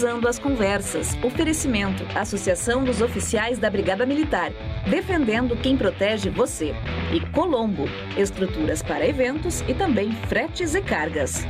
Cruzando as Conversas. Oferecimento: Associação dos Oficiais da Brigada Militar. Defendendo quem protege você. E Colombo. Estruturas para eventos e também fretes e cargas.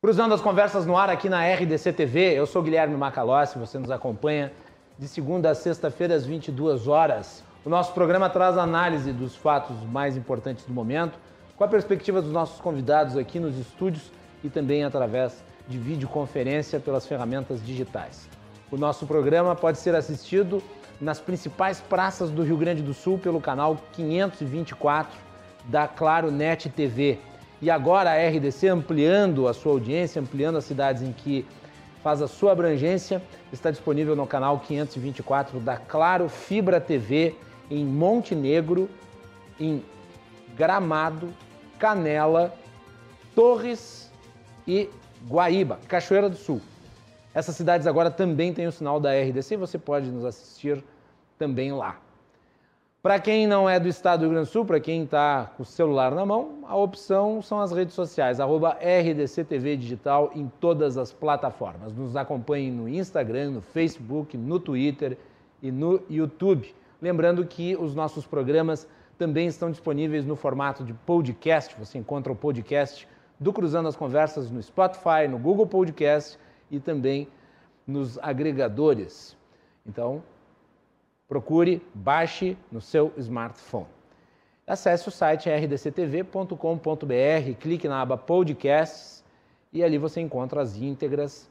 Cruzando as conversas no ar aqui na RDC TV, eu sou Guilherme Macalossi, você nos acompanha de segunda a sexta-feira às 22 horas. O nosso programa traz análise dos fatos mais importantes do momento, com a perspectiva dos nossos convidados aqui nos estúdios e também através de videoconferência pelas ferramentas digitais. O nosso programa pode ser assistido nas principais praças do Rio Grande do Sul pelo canal 524 da Claro Net TV e agora a RDC ampliando a sua audiência, ampliando as cidades em que faz a sua abrangência, está disponível no canal 524 da Claro Fibra TV em Montenegro, em Gramado, Canela, Torres e Guaíba, Cachoeira do Sul. Essas cidades agora também têm o sinal da RDC você pode nos assistir também lá. Para quem não é do estado do Rio Grande do Sul, para quem está com o celular na mão, a opção são as redes sociais, arroba RDCTV Digital em todas as plataformas. Nos acompanhem no Instagram, no Facebook, no Twitter e no YouTube. Lembrando que os nossos programas também estão disponíveis no formato de podcast. Você encontra o podcast do Cruzando as Conversas no Spotify, no Google Podcast e também nos agregadores. Então, Procure, baixe no seu smartphone. Acesse o site rdctv.com.br, clique na aba Podcasts e ali você encontra as íntegras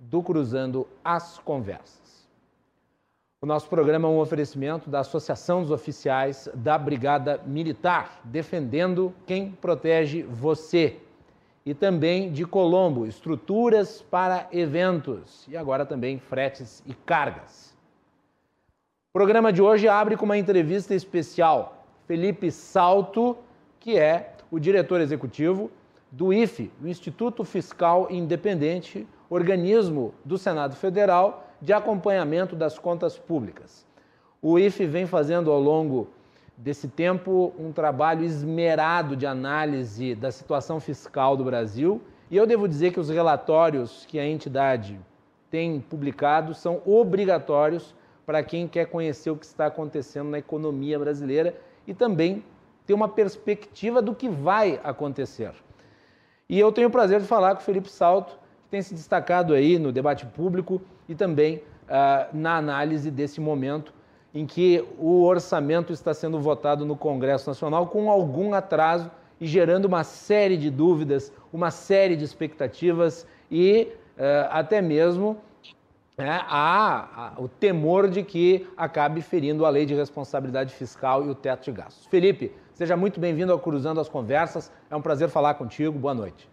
do Cruzando as Conversas. O nosso programa é um oferecimento da Associação dos Oficiais da Brigada Militar, defendendo quem protege você. E também de Colombo, estruturas para eventos e agora também fretes e cargas. O programa de hoje abre com uma entrevista especial. Felipe Salto, que é o diretor executivo do IFE, o Instituto Fiscal Independente, organismo do Senado Federal de acompanhamento das contas públicas. O IFE vem fazendo ao longo desse tempo um trabalho esmerado de análise da situação fiscal do Brasil, e eu devo dizer que os relatórios que a entidade tem publicado são obrigatórios para quem quer conhecer o que está acontecendo na economia brasileira e também ter uma perspectiva do que vai acontecer. E eu tenho o prazer de falar com o Felipe Salto, que tem se destacado aí no debate público e também uh, na análise desse momento em que o orçamento está sendo votado no Congresso Nacional com algum atraso e gerando uma série de dúvidas, uma série de expectativas e uh, até mesmo né, há, o temor de que acabe ferindo a lei de responsabilidade fiscal e o teto de gastos. Felipe, seja muito bem-vindo ao Cruzando as Conversas. É um prazer falar contigo. Boa noite.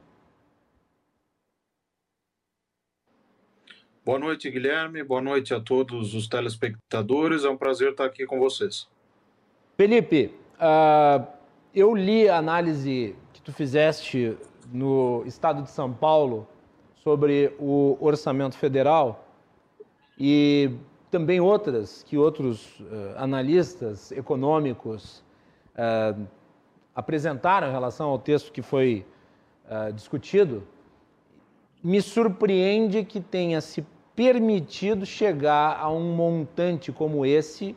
Boa noite, Guilherme. Boa noite a todos os telespectadores. É um prazer estar aqui com vocês. Felipe, uh, eu li a análise que tu fizeste no estado de São Paulo sobre o orçamento federal e também outras que outros uh, analistas econômicos uh, apresentaram em relação ao texto que foi discutido, me surpreende que tenha se permitido chegar a um montante como esse,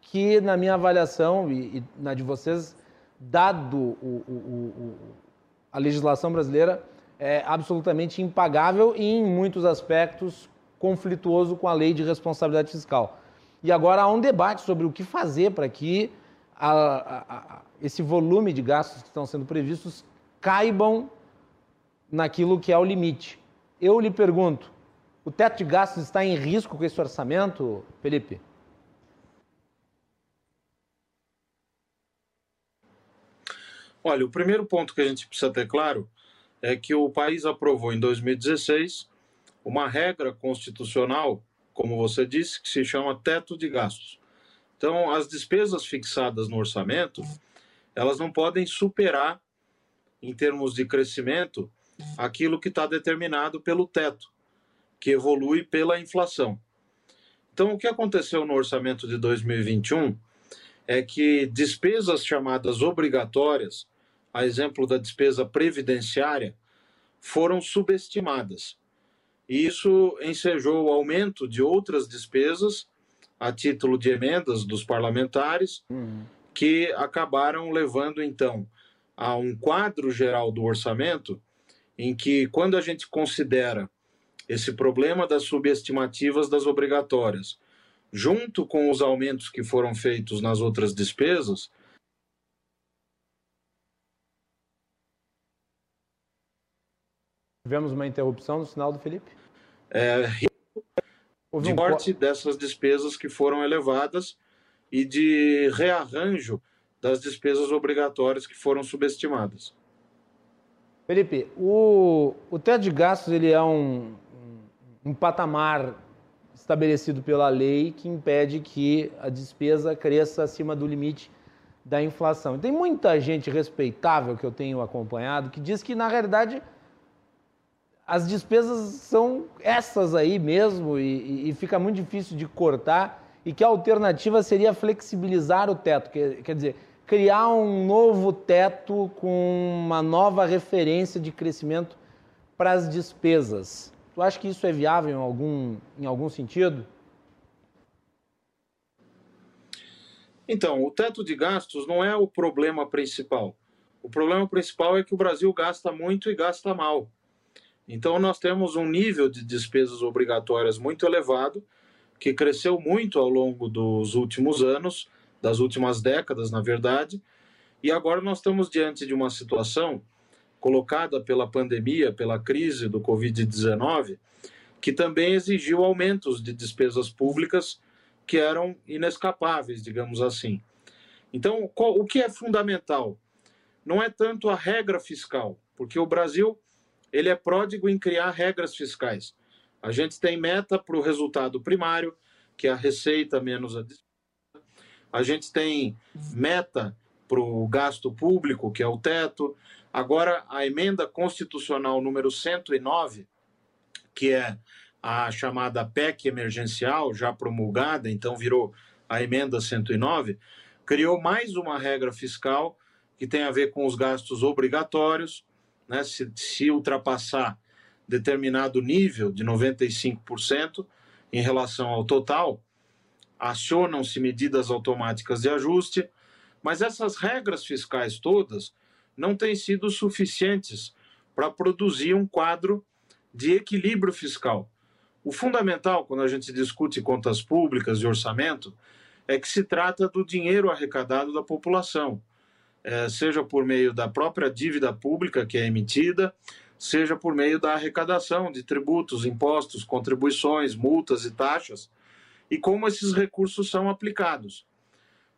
que, na minha avaliação e, e na de vocês, dado o, o, o, a legislação brasileira, é absolutamente impagável e, em muitos aspectos, conflituoso com a lei de responsabilidade fiscal. E agora há um debate sobre o que fazer para que a, a, a, esse volume de gastos que estão sendo previstos caibam naquilo que é o limite. Eu lhe pergunto, o teto de gastos está em risco com esse orçamento, Felipe? Olha, o primeiro ponto que a gente precisa ter claro é que o país aprovou em 2016 uma regra constitucional, como você disse, que se chama teto de gastos. Então, as despesas fixadas no orçamento, elas não podem superar, em termos de crescimento, aquilo que está determinado pelo teto, que evolui pela inflação. Então, o que aconteceu no orçamento de 2021 é que despesas chamadas obrigatórias, a exemplo da despesa previdenciária, foram subestimadas. e isso ensejou o aumento de outras despesas a título de emendas dos parlamentares, uhum. que acabaram levando, então, a um quadro geral do orçamento em que, quando a gente considera esse problema das subestimativas das obrigatórias, junto com os aumentos que foram feitos nas outras despesas, Tivemos uma interrupção no sinal do Felipe? É, de um... corte dessas despesas que foram elevadas e de rearranjo das despesas obrigatórias que foram subestimadas. Felipe, o, o teto de gastos ele é um, um, patamar estabelecido pela lei que impede que a despesa cresça acima do limite da inflação. Tem muita gente respeitável que eu tenho acompanhado que diz que, na realidade, as despesas são essas aí mesmo e, e, fica muito difícil de cortar e que a alternativa seria flexibilizar o teto, quer dizer, criar um novo teto com uma nova referência de crescimento para as despesas. Tu acha que isso é viável em algum, em algum sentido? Então, o teto de gastos não é o problema principal. O problema principal é que o Brasil gasta muito e gasta mal. Então, nós temos um nível de despesas obrigatórias muito elevado, que cresceu muito ao longo dos últimos anos, das últimas décadas, na verdade, e agora nós estamos diante de uma situação colocada pela pandemia, pela crise do Covid-19, que também exigiu aumentos de despesas públicas que eram inescapáveis, digamos assim. Então, o que é fundamental? Não é tanto a regra fiscal, porque o Brasil ele é pródigo em criar regras fiscais. A gente tem meta para o resultado primário, que é a receita menos a despesa. A gente tem meta para o gasto público, que é o teto. Agora, a emenda constitucional número 109, que é a chamada PEC emergencial, já promulgada, então virou a emenda 109, criou mais uma regra fiscal que tem a ver com os gastos obrigatórios, né, se, se ultrapassar determinado nível de 95% em relação ao total, acionam-se medidas automáticas de ajuste, mas essas regras fiscais todas não têm sido suficientes para produzir um quadro de equilíbrio fiscal. O fundamental, quando a gente discute contas públicas e orçamento, é que se trata do dinheiro arrecadado da população é, seja por meio da própria dívida pública que é emitida, seja por meio da arrecadação de tributos, impostos, contribuições, multas e taxas, e como esses recursos são aplicados.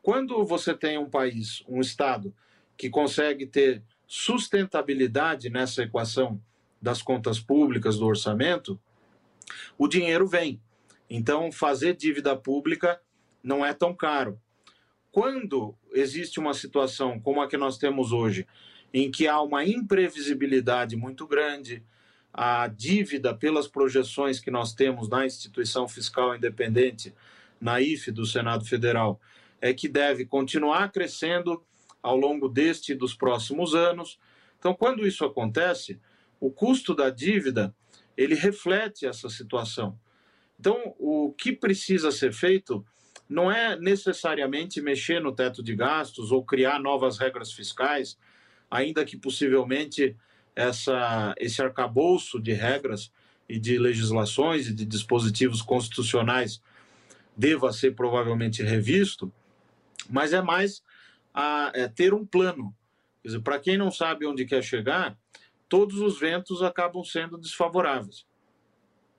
Quando você tem um país, um Estado, que consegue ter sustentabilidade nessa equação das contas públicas, do orçamento, o dinheiro vem. Então, fazer dívida pública não é tão caro quando existe uma situação como a que nós temos hoje, em que há uma imprevisibilidade muito grande, a dívida pelas projeções que nós temos na instituição fiscal independente, na IFE do Senado Federal, é que deve continuar crescendo ao longo deste e dos próximos anos. Então, quando isso acontece, o custo da dívida ele reflete essa situação. Então, o que precisa ser feito não é necessariamente mexer no teto de gastos ou criar novas regras fiscais, ainda que possivelmente essa, esse arcabouço de regras e de legislações e de dispositivos constitucionais deva ser provavelmente revisto, mas é mais a, é ter um plano. Para quem não sabe onde quer chegar, todos os ventos acabam sendo desfavoráveis.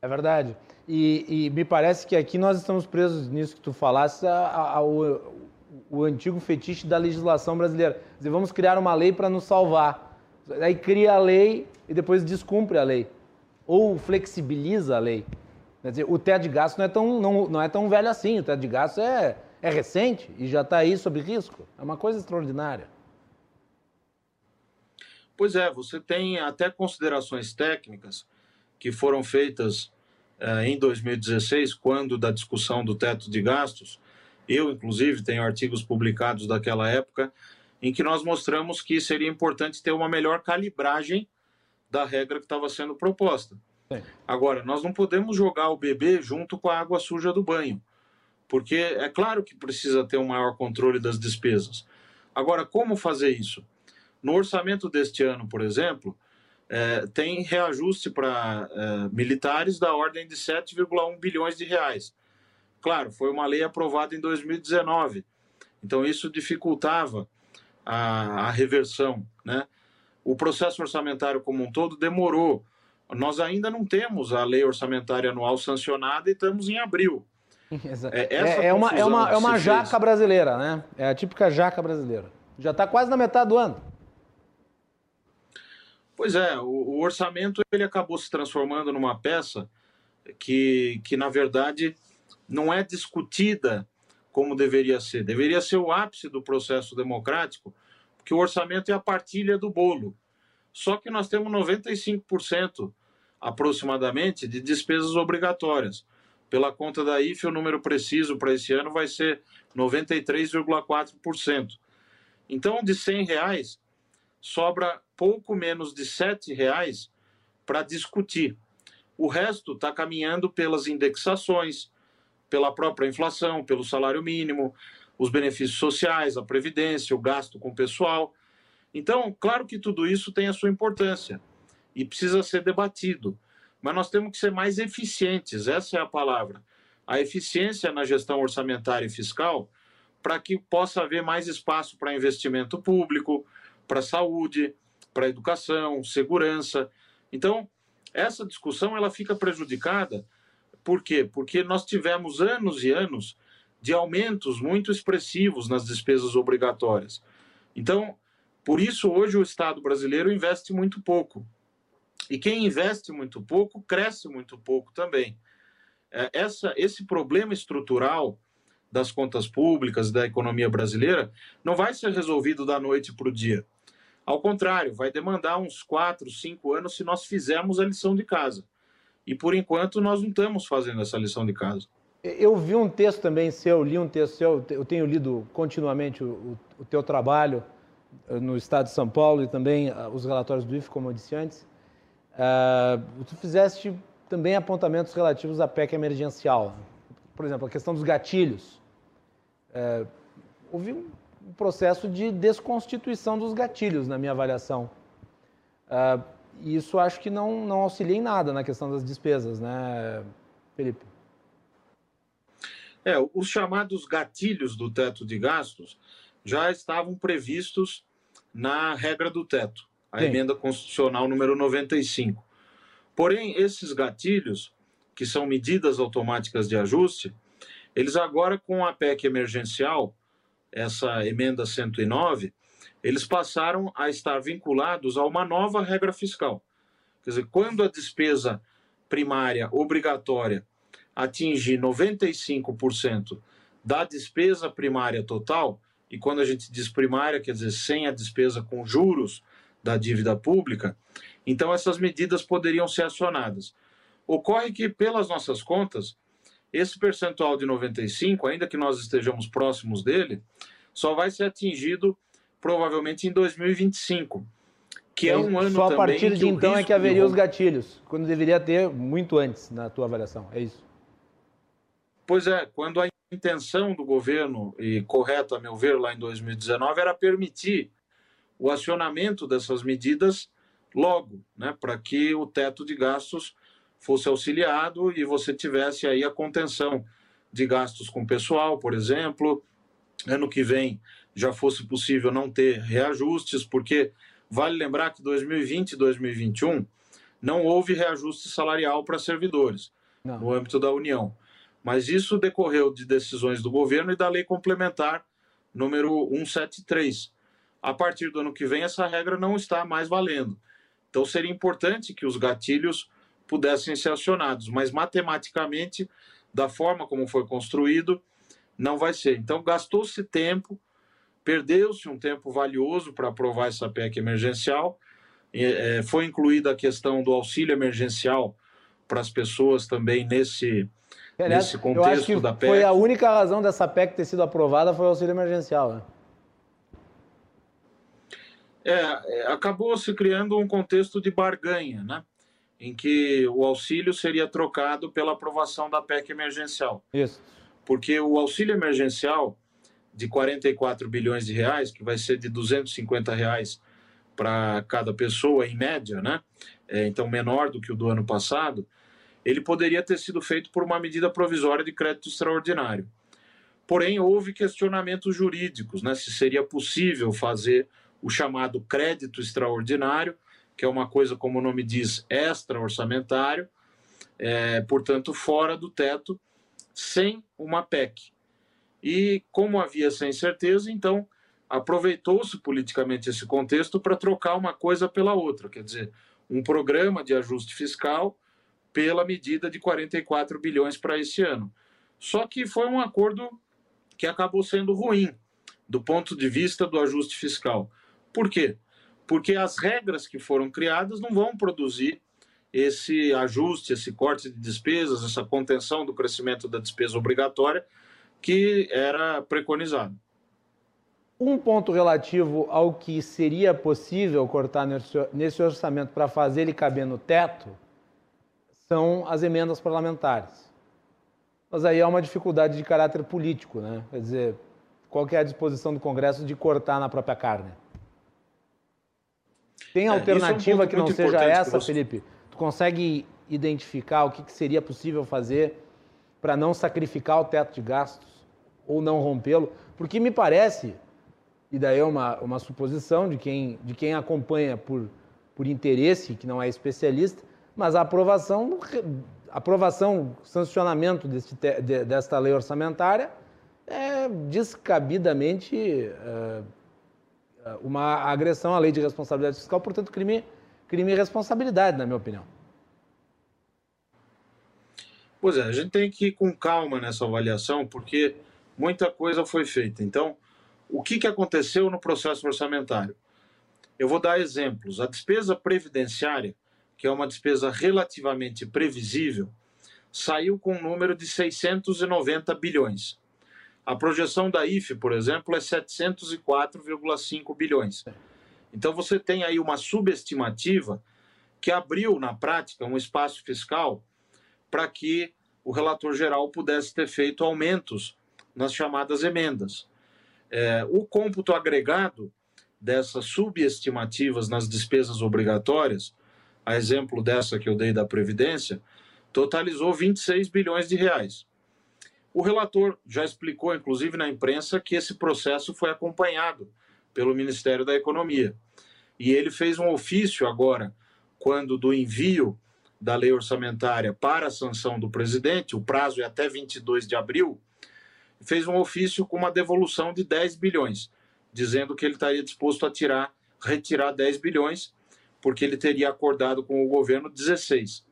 É verdade. E, e, me parece que aqui nós estamos presos nisso que tu falaste, o antigo fetiche da legislação brasileira. Dizer, vamos criar uma lei para nos salvar. Aí cria a lei e depois descumpre a lei. Ou flexibiliza a lei. Quer dizer, o teto de gasto não é tão, não, não é tão velho assim. O teto de gasto é, é recente e já está aí sob risco. É uma coisa extraordinária. Pois é, você tem até considerações técnicas que foram feitas eh, em 2016, quando da discussão do teto de gastos, eu, inclusive, tenho artigos publicados daquela época, em que nós mostramos que seria importante ter uma melhor calibragem da regra que estava sendo proposta. Sim. Agora, nós não podemos jogar o bebê junto com a água suja do banho, porque é claro que precisa ter um maior controle das despesas. Agora, como fazer isso? No orçamento deste ano, por exemplo, é, tem reajuste para é, militares da ordem de 7,1 bilhões de reais. Claro, foi uma lei aprovada em 2019, então isso dificultava a, a reversão. Né? O processo orçamentário como um todo demorou. Nós ainda não temos a lei orçamentária anual sancionada e estamos em abril. É, é, é, uma, é uma, é uma jaca fez. brasileira, né? É a típica jaca brasileira. Já está quase na metade do ano. Pois é, o, o, orçamento ele acabou se transformando numa peça que, que, na verdade, não é discutida como deveria ser. Deveria ser o ápice do processo democrático, porque o orçamento é a partilha do bolo. Só que nós temos 95% aproximadamente de despesas obrigatórias. Pela conta da IFE, o número preciso para esse ano vai ser 93,4%. Então, de 100 reais, sobra pouco menos de R$ reais para discutir. O resto está caminhando pelas indexações, pela própria inflação, pelo salário mínimo, os benefícios sociais, a previdência, o gasto com o pessoal. Então, claro que tudo isso tem a sua importância e precisa ser debatido, mas nós temos que ser mais eficientes, essa é a palavra. A eficiência na gestão orçamentária e fiscal para que possa haver mais espaço para investimento público, para saúde, para educação, segurança. Então, essa discussão ela fica prejudicada por quê? Porque nós tivemos anos e anos de aumentos muito expressivos nas despesas obrigatórias. Então, por isso hoje o Estado brasileiro investe muito pouco. E quem investe muito pouco cresce muito pouco também. É, essa, esse problema estrutural das contas públicas, da economia brasileira, não vai ser resolvido da noite para o dia. Ao contrário, vai demandar uns quatro, cinco anos se nós fizermos a lição de casa. E por enquanto nós não estamos fazendo essa lição de casa. Eu vi um texto também seu, li um texto seu, eu tenho lido continuamente o, o teu trabalho eh, no Estado de São Paulo e também uh, os relatórios do IF, como eu disse antes. Uh, tu fizeste também apontamentos relativos à PEC emergencial. Por exemplo, a questão dos gatilhos. Uh, houve um processo de desconstituição dos gatilhos, na minha avaliação. Uh, e isso acho que não, não auxilia em nada na questão das despesas, né, Felipe? É, os chamados gatilhos do teto de gastos já estavam previstos na regra do teto, a Sim. emenda constitucional número 95. Porém, esses gatilhos, que são medidas automáticas de ajuste, eles agora com a PEC emergencial, essa emenda 109, eles passaram a estar vinculados a uma nova regra fiscal. Quer dizer, quando a despesa primária obrigatória atingir 95% da despesa primária total, e quando a gente diz primária, quer dizer sem a despesa com juros da dívida pública, então essas medidas poderiam ser acionadas. Ocorre que, pelas nossas contas, esse percentual de 95, ainda que nós estejamos próximos dele, só vai ser atingido provavelmente em 2025, que é, um ano Só a partir de então é que haveria de... os gatilhos, quando deveria ter muito antes, na tua avaliação, é isso? Pois é, quando a intenção do governo, e correto a meu ver lá em 2019, era permitir o acionamento dessas medidas logo, né, para que o teto de gastos fosse auxiliado e você tivesse aí a contenção de gastos com pessoal, por exemplo, ano que vem já fosse possível não ter reajustes, porque vale lembrar que 2020 e 2021 não houve reajuste salarial para servidores não. no âmbito da União. Mas isso decorreu de decisões do governo e da lei complementar número 173. A partir do ano que vem, essa regra não está mais valendo. Então, seria importante que os gatilhos pudessem ser acionados, mas matematicamente, da forma como foi construído, não vai ser. Então, gastou-se tempo Perdeu-se um tempo valioso para aprovar essa PEC emergencial. É, foi incluída a questão do auxílio emergencial para as pessoas também nesse, Aliás, nesse contexto da PEC. Foi a única razão dessa PEC ter sido aprovada foi o auxílio emergencial. Né? É, é acabou se criando um contexto de barganha, né? em que o auxílio seria trocado pela aprovação da PEC emergencial. Isso. Porque o auxílio emergencial de 44 bilhões de reais, que vai ser de 250 reais para cada pessoa em média, né? É, então menor do que o do ano passado, ele poderia ter sido feito por uma medida provisória de crédito extraordinário. Porém, houve questionamentos jurídicos, né? Se seria possível fazer o chamado crédito extraordinário, que é uma coisa, como o nome diz, extra-orçamentário, é, portanto, fora do teto, sem uma PEC. E como havia essa incerteza, então aproveitou-se politicamente esse contexto para trocar uma coisa pela outra, quer dizer, um programa de ajuste fiscal pela medida de 44 bilhões para esse ano. Só que foi um acordo que acabou sendo ruim do ponto de vista do ajuste fiscal. Por quê? Porque as regras que foram criadas não vão produzir esse ajuste, esse corte de despesas, essa contenção do crescimento da despesa obrigatória que era preconizado. Um ponto relativo ao que seria possível cortar nesse orçamento para fazer ele caber no teto são as emendas parlamentares. Mas aí há uma dificuldade de caráter político, né? Quer dizer, qual é a disposição do Congresso de cortar na própria carne? Tem alternativa é, é um que não seja essa, você... Felipe? Tu consegue identificar o que, que seria possível fazer para não sacrificar o teto de gastos ou não rompê-lo? Porque me parece, e daí é uma, uma suposição de quem, de quem acompanha por, por interesse, que não é especialista, mas a aprovação, aprovação sancionamento deste, de, desta lei orçamentária é descabidamente é, uma agressão à lei de responsabilidade fiscal, portanto, crime, crime e responsabilidade, na minha opinião. Pois é, a gente tem que ir com calma nessa avaliação, porque muita coisa foi feita. Então, o que, que aconteceu no processo orçamentário? Eu vou dar exemplos. A despesa previdenciária que é uma despesa relativamente previsível, saiu com um número de 690 bilhões. A projeção da IFE, por exemplo, é 704,5 bilhões. Então você tem aí uma subestimativa que abriu, na prática, um espaço fiscal para que o relator geral pudesse ter feito aumentos nas chamadas emendas. É, o cômputo agregado dessas subestimativas nas despesas obrigatórias a exemplo dessa que eu dei da Previdência, totalizou 26 bilhões de reais. O relator já explicou, inclusive na imprensa, que esse processo foi acompanhado pelo Ministério da Economia. E ele fez um ofício agora, quando do envio da lei orçamentária para a sanção do presidente, o prazo é até 22 de abril, fez um ofício com uma devolução de 10 bilhões, dizendo que ele estaria disposto a tirar, retirar 10 bilhões porque ele teria acordado com o governo 16.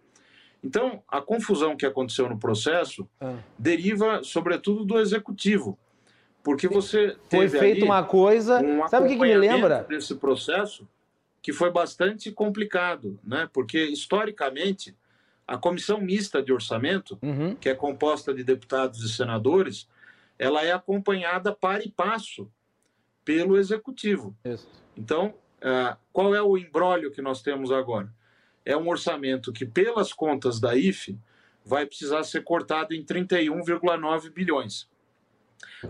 Então, a confusão que aconteceu no processo ah. deriva, sobretudo, do executivo. Porque você foi feito uma coisa. Um sabe o que, que me lembra? Desse processo que foi bastante complicado, né? Porque, historicamente, a comissão mista de orçamento, uhum. que é composta de deputados e senadores, ela é acompanhada para e passo pelo executivo. Isso. Então, ah, qual é o embrólio que nós temos agora? É um orçamento que, pelas contas da IFE, vai precisar ser cortado em 31,9 bilhões.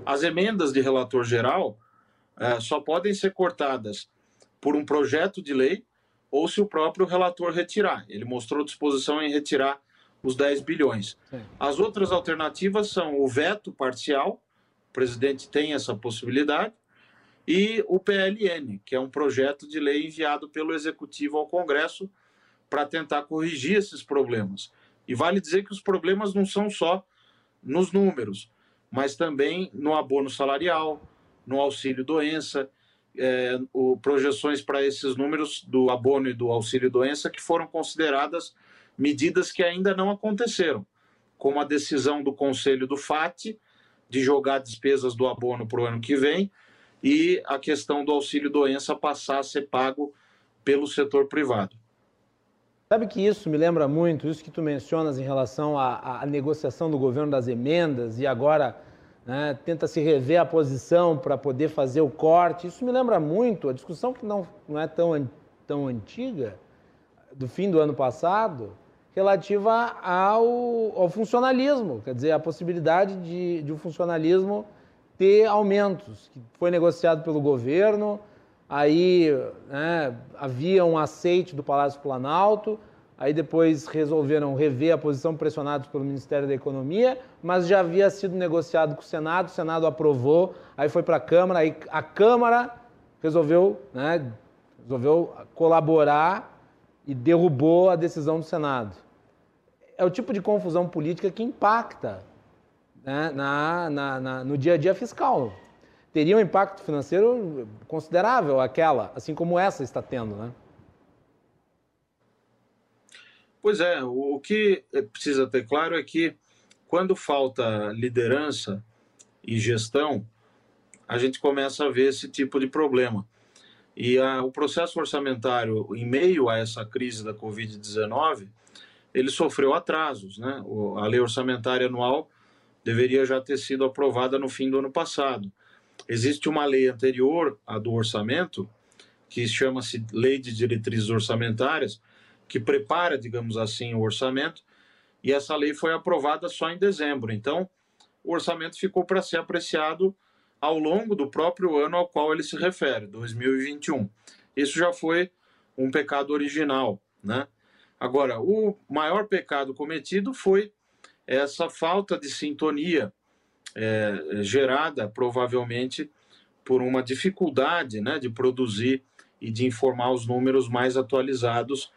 As emendas de relator geral uh, só podem ser cortadas por um projeto de lei ou se o próprio relator retirar. Ele mostrou disposição em retirar os 10 bilhões. As outras alternativas são o veto parcial, o presidente tem essa possibilidade, e o PLN, que é um projeto de lei enviado pelo Executivo ao Congresso para tentar corrigir esses problemas. E vale dizer que os problemas não são só nos números, mas também no abono salarial, no auxílio doença, é, o, projeções para esses números do abono e do auxílio doença que foram consideradas medidas que ainda não aconteceram, como a decisão do Conselho do FAT de jogar despesas do abono para o ano que vem e a questão do auxílio doença passar a ser pago pelo setor privado. Sabe que isso me lembra muito, isso que tu mencionas em relação à, à negociação do governo das emendas e agora né, tenta se rever a posição para poder fazer o corte. Isso me lembra muito a discussão que não, não é tão, tão antiga do fim do ano passado relativa ao, ao funcionalismo, quer dizer, a possibilidade de, de um funcionalismo ter aumentos, que foi negociado pelo governo, aí né, havia um aceite do Palácio Planalto, aí depois resolveram rever a posição pressionados pelo Ministério da Economia, mas já havia sido negociado com o Senado, o Senado aprovou, aí foi para a Câmara, aí a Câmara resolveu, né, resolveu colaborar e derrubou a decisão do Senado. É o tipo de confusão política que impacta né, na, na, na, no dia a dia fiscal. Teria um impacto financeiro considerável aquela, assim como essa está tendo, né? Pois é, o que precisa ter claro é que quando falta liderança e gestão, a gente começa a ver esse tipo de problema. E a, o processo orçamentário, em meio a essa crise da Covid-19, ele sofreu atrasos. Né? O, a lei orçamentária anual deveria já ter sido aprovada no fim do ano passado. Existe uma lei anterior à do orçamento, que chama-se Lei de Diretrizes Orçamentárias, que prepara, digamos assim, o orçamento, e essa lei foi aprovada só em dezembro. Então, o orçamento ficou para ser apreciado ao longo do próprio ano ao qual ele se refere, 2021. Isso já foi um pecado original, né? Agora, o maior pecado cometido foi essa falta de sintonia é, gerada provavelmente por uma dificuldade né, de produzir e de informar os números mais atualizados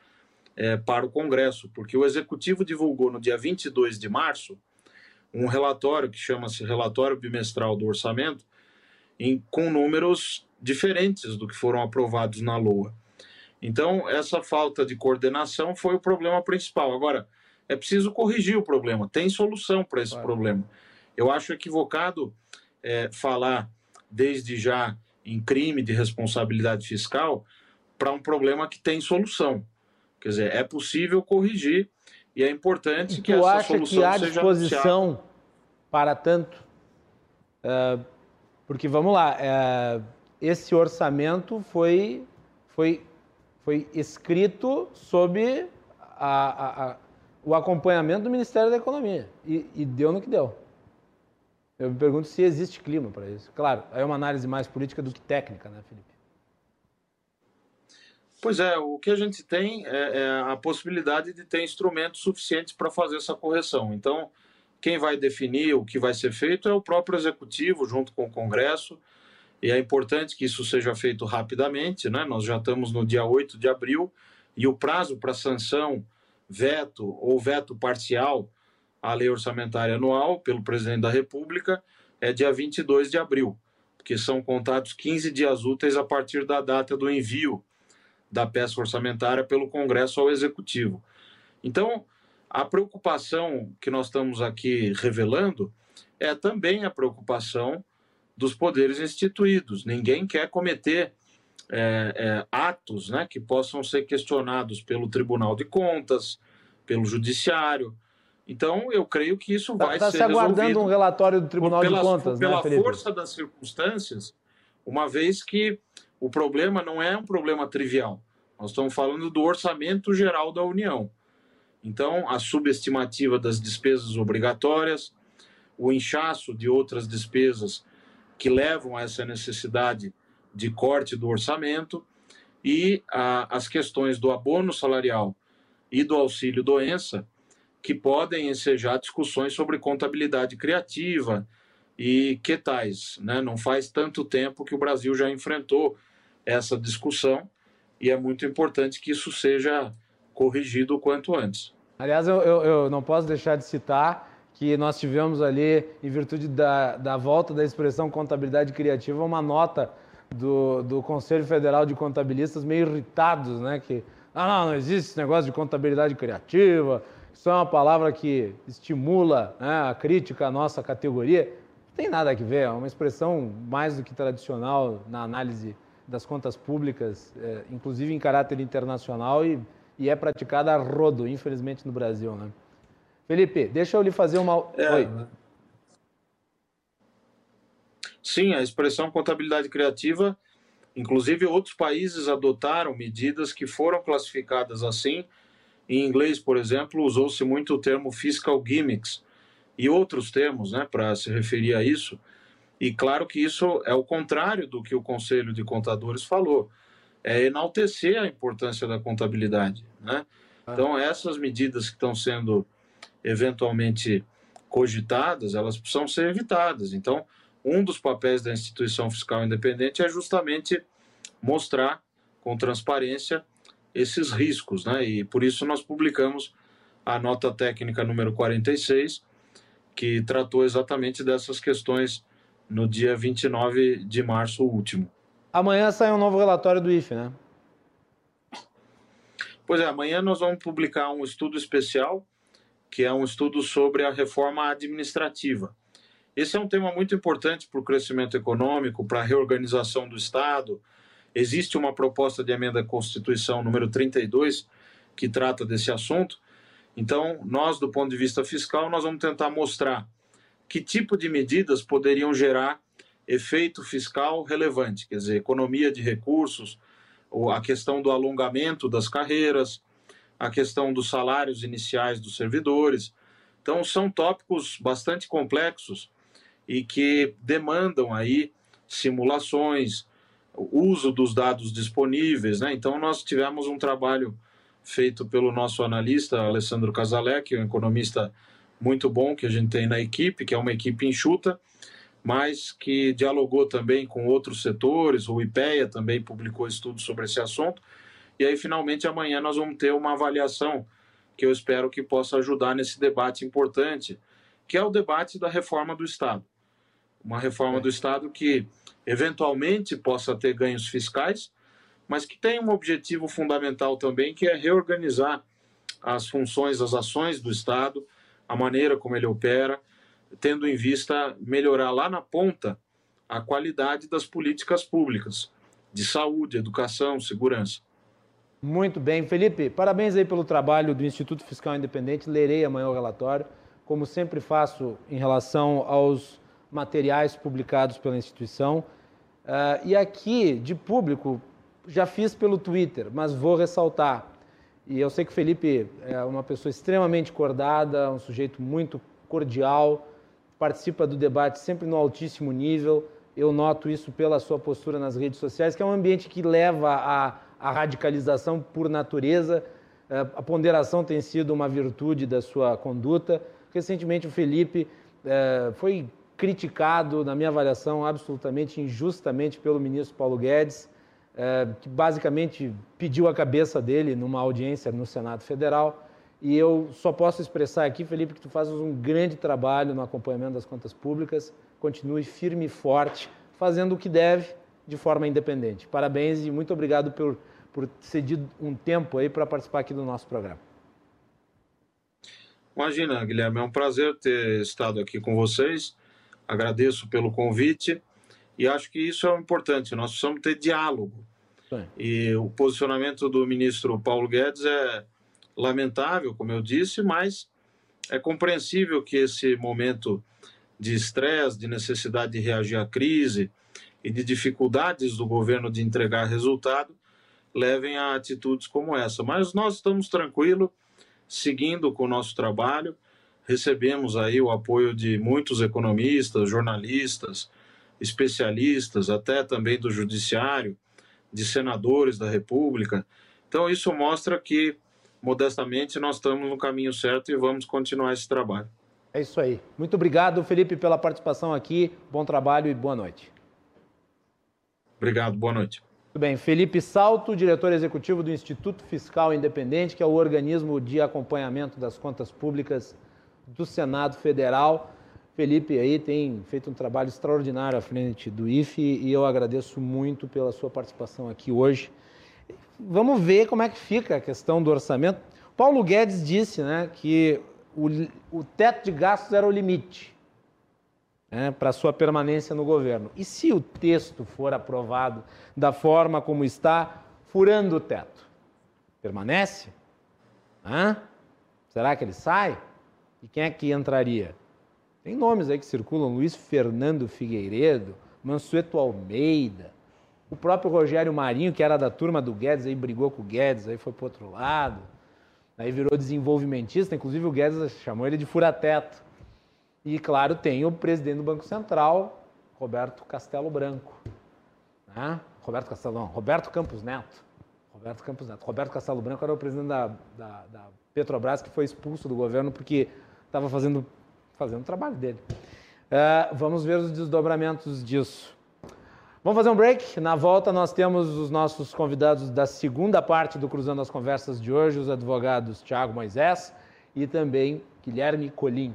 é, para o Congresso, porque o Executivo divulgou no dia 22 de março um relatório que chama-se Relatório Bimestral do Orçamento, em, com números diferentes do que foram aprovados na LOA. Então, essa falta de coordenação foi o problema principal. Agora, é preciso corrigir o problema, tem solução para esse claro. problema. Eu acho equivocado é, falar desde já em crime de responsabilidade fiscal para um problema que tem solução. Quer dizer, é possível corrigir e é importante e que essa solução que há disposição para tanto? Uh, porque, vamos lá, uh, esse orçamento foi, foi, foi escrito sob a, a, a o acompanhamento do Ministério da Economia. E, e, deu no que deu. Eu me pergunto se existe clima para isso. Claro, é uma análise mais política do que técnica, né, Felipe? Pois é, o que a gente tem é, é a possibilidade de ter instrumentos suficientes para fazer essa correção. Então, quem vai definir o que vai ser feito é o próprio executivo, junto com o Congresso, e é importante que isso seja feito rapidamente, né? Nós já estamos no dia 8 de abril, e o prazo para sanção veto ou veto parcial à lei orçamentária anual pelo presidente da República é dia 22 de abril, porque são contados 15 dias úteis a partir da data do envio da peça orçamentária pelo Congresso ao Executivo. Então, a preocupação que nós estamos aqui revelando é também a preocupação dos poderes instituídos. Ninguém quer cometer é, é, atos né, que possam ser questionados pelo Tribunal de Contas, pelo Judiciário. Então, eu creio que isso tá, vai tá ser se aguardando um relatório do Tribunal pela, de Contas, pela né, Felipe? força das circunstâncias, uma vez que o problema não é um problema trivial. Nós estamos falando do orçamento geral da União. Então, a subestimativa das despesas obrigatórias, o inchaço de outras despesas que levam a essa necessidade de corte do orçamento e a, as questões do abono salarial e do auxílio doença, que podem ensejar discussões sobre contabilidade criativa e que tais. Né? Não faz tanto tempo que o Brasil já enfrentou essa discussão e é muito importante que isso seja corrigido o quanto antes. Aliás, eu, eu, eu não posso deixar de citar que nós tivemos ali, em virtude da, da volta da expressão contabilidade criativa, uma nota do, do Conselho Federal de Contabilistas meio irritados, né? Que, ah, não, não existe esse negócio de contabilidade criativa, isso é uma palavra que estimula né, a crítica à nossa categoria. Não tem nada a ver, é uma expressão mais do que tradicional na análise das contas públicas, é, inclusive em caráter internacional, e, e, é praticada a rodo, infelizmente, no Brasil. Né? Felipe, deixa eu lhe fazer uma. É, Oi. Sim, a expressão contabilidade criativa Inclusive, outros países adotaram medidas que foram classificadas assim. Em inglês, por exemplo, usou-se muito o termo fiscal gimmicks e outros termos né, para se referir a isso. E claro que isso é o contrário do que o Conselho de Contadores falou. É enaltecer a importância da contabilidade. Né? Ah. Então, essas medidas que estão sendo eventualmente cogitadas, elas precisam ser evitadas. Então, um dos papéis da instituição fiscal independente é justamente mostrar com transparência esses riscos, né? E por isso nós publicamos a nota técnica número 46, que tratou exatamente dessas questões no dia 29 de março último. Amanhã sai um novo relatório do IFE, né? Pois é, amanhã nós vamos publicar um estudo especial, que é um estudo sobre a reforma administrativa. Esse é um tema muito importante para o crescimento econômico, para a reorganização do Estado. Existe uma proposta de emenda à Constituição número 32 que trata desse assunto. Então, nós, do ponto de vista fiscal, nós vamos tentar mostrar que tipo de medidas poderiam gerar efeito fiscal relevante, quer dizer, economia de recursos, a questão do alongamento das carreiras, a questão dos salários iniciais dos servidores. Então, são tópicos bastante complexos e que demandam aí simulações, uso dos dados disponíveis. Né? Então, nós tivemos um trabalho feito pelo nosso analista Alessandro Casalec, um economista muito bom que a gente tem na equipe, que é uma equipe enxuta, mas que dialogou também com outros setores, o IPEA também publicou estudos sobre esse assunto, e aí finalmente amanhã nós vamos ter uma avaliação que eu espero que possa ajudar nesse debate importante, que é o debate da reforma do Estado. Uma reforma do Estado que eventualmente possa ter ganhos fiscais, mas que tem um objetivo fundamental também, que é reorganizar as funções, as ações do Estado, a maneira como ele opera, tendo em vista melhorar lá na ponta a qualidade das políticas públicas de saúde, educação, segurança. Muito bem, Felipe, parabéns aí pelo trabalho do Instituto Fiscal Independente. Lerei amanhã o relatório, como sempre faço em relação aos materiais publicados pela instituição. Uh, e aqui, de público, já fiz pelo Twitter, mas vou ressaltar. E eu sei que o Felipe é uma pessoa extremamente cordada, um sujeito muito cordial, participa do debate sempre no altíssimo nível. Eu noto isso pela sua postura nas redes sociais, que é um ambiente que leva à, radicalização por natureza. É, a ponderação tem sido uma virtude da sua conduta. Recentemente, o Felipe é, foi criticado, na minha avaliação, absolutamente injustamente pelo ministro Paulo Guedes, é, que basicamente pediu a cabeça dele numa audiência no Senado Federal. E eu só posso expressar aqui, Felipe, que tu fazes um grande trabalho no acompanhamento das contas públicas. Continue firme e forte, fazendo o que deve de forma independente. Parabéns e muito obrigado por, por cedido um tempo aí para participar aqui do nosso programa. Imagina, Guilherme, é um prazer ter estado aqui com vocês. Agradeço pelo convite e acho que isso é importante. Nós precisamos ter diálogo. E o posicionamento do ministro Paulo Guedes é lamentável, como eu disse, mas é compreensível que esse momento de estresse, de necessidade de reagir à crise e de dificuldades do governo de entregar resultado levem a atitudes como essa. Mas nós estamos tranquilos, seguindo com o nosso trabalho. Recebemos aí o apoio de muitos economistas, jornalistas, especialistas, até também do judiciário, de senadores da República. Então isso mostra que modestamente, nós estamos no caminho certo e vamos continuar esse trabalho. É isso aí. Muito obrigado, Felipe, pela participação aqui. Bom trabalho e boa noite. Obrigado, boa noite. Muito bem. Felipe Salto, diretor executivo do Instituto Fiscal Independente, que é o organismo de acompanhamento das contas públicas do Senado Federal. Felipe aí tem feito um trabalho extraordinário à frente do IFE e eu agradeço muito pela sua participação aqui hoje vamos ver como é que fica a questão do orçamento. Paulo Guedes disse né, que o, o teto de gastos era o limite né, para sua permanência no governo. E se o texto for aprovado da forma como está, furando o teto, permanece? Hã? Será que ele sai? Quem é que entraria? Tem nomes aí que circulam: Luiz Fernando Figueiredo, Mansueto Almeida, O próprio Rogério Marinho, que era da turma do Guedes, aí brigou com o Guedes, aí foi para outro lado. Aí virou desenvolvimentista, inclusive o Guedes chamou ele de fura-teto. E, claro, tem o presidente do Banco Central, Roberto Castelo Branco. Né? Roberto Castelo, não, Roberto Campos Neto. Roberto Campos Neto. Roberto Castelo Branco era o presidente da, da, da Petrobras que foi expulso do governo porque estava fazendo, fazendo o trabalho dele. Uh, vamos ver os desdobramentos disso. Vamos fazer um break. Na volta, nós temos os nossos convidados da segunda parte do Cruzando as Conversas de hoje, os advogados Tiago Moisés e também Guilherme Colim.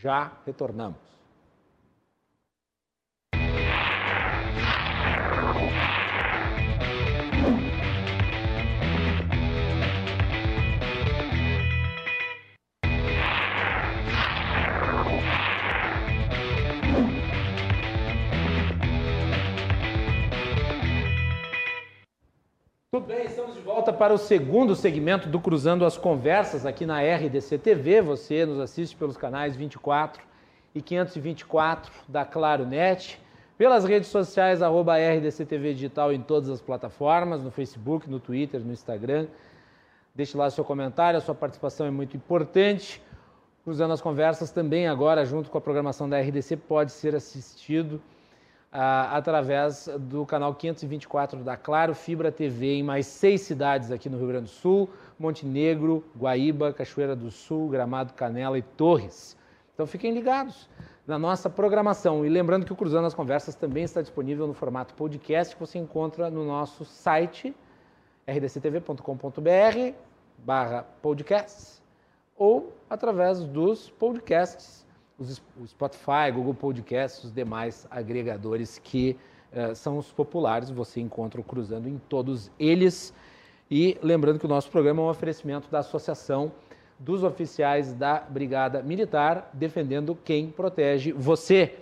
Já retornamos. Para o segundo segmento do Cruzando as Conversas aqui na RDC TV. Você nos assiste pelos canais 24 e 524 da Claro Net, pelas redes sociais arroba RDC TV Digital em todas as plataformas, no Facebook, no Twitter, no Instagram. Deixe lá seu comentário, a sua participação é muito importante. Cruzando as Conversas também agora, junto com a programação da RDC, pode ser assistido ah, através do canal 524 da Claro Fibra TV em mais seis cidades aqui no Rio Grande do Sul: Montenegro, Guaíba, Cachoeira do Sul, Gramado, Canela e Torres. Então fiquem ligados na nossa programação. E lembrando que o Cruzando as Conversas também está disponível no formato podcast que você encontra no nosso site rdctv.com.br barra ou através dos podcasts o Spotify, Google Podcasts, os demais agregadores que uh, são os populares, você encontra cruzando em todos eles. E lembrando que o nosso programa é um oferecimento da Associação dos Oficiais da Brigada Militar, defendendo quem protege você.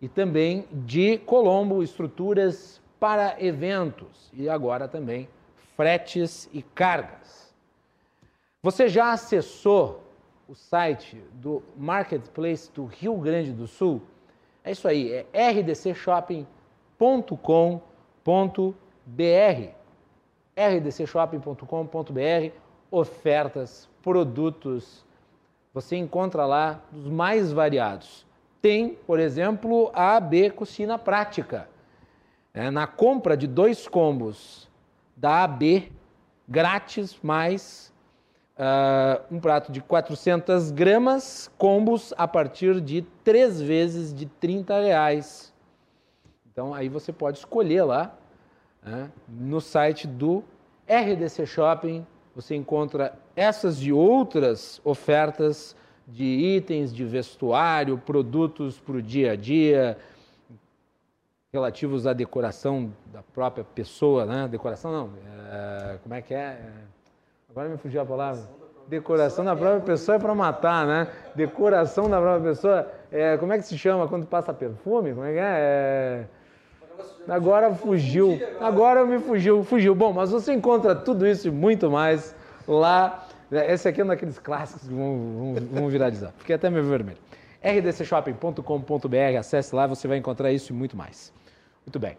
E também de Colombo, estruturas para eventos e agora também fretes e cargas. Você já acessou o site do Marketplace do Rio Grande do Sul. É isso aí, é rdcshopping.com.br. rdcshopping.com.br, ofertas, produtos. Você encontra lá os mais variados. Tem, por exemplo, a AB Cocina Prática. É, na compra de dois combos da AB, grátis mais Uh, um prato de 400 gramas, combos a partir de três vezes de 30 reais. Então aí você pode escolher lá né, no site do RDC Shopping. Você encontra essas e outras ofertas de itens de vestuário, produtos para o dia a dia, relativos à decoração da própria pessoa, né? Decoração não, é, como é que é? é Agora me fugiu a palavra. Decoração da própria pessoa é para matar, né? Decoração da própria pessoa, é, como é que se chama quando passa perfume? Como é que é? é... Agora fugiu. Agora me fugiu, fugiu. Bom, mas você encontra tudo isso e muito mais lá. Esse aqui é um daqueles clássicos que vão, vão, vão viralizar. Fiquei até meio vermelho. rdcshopping.com.br, acesse lá, você vai encontrar isso e muito mais. Muito bem.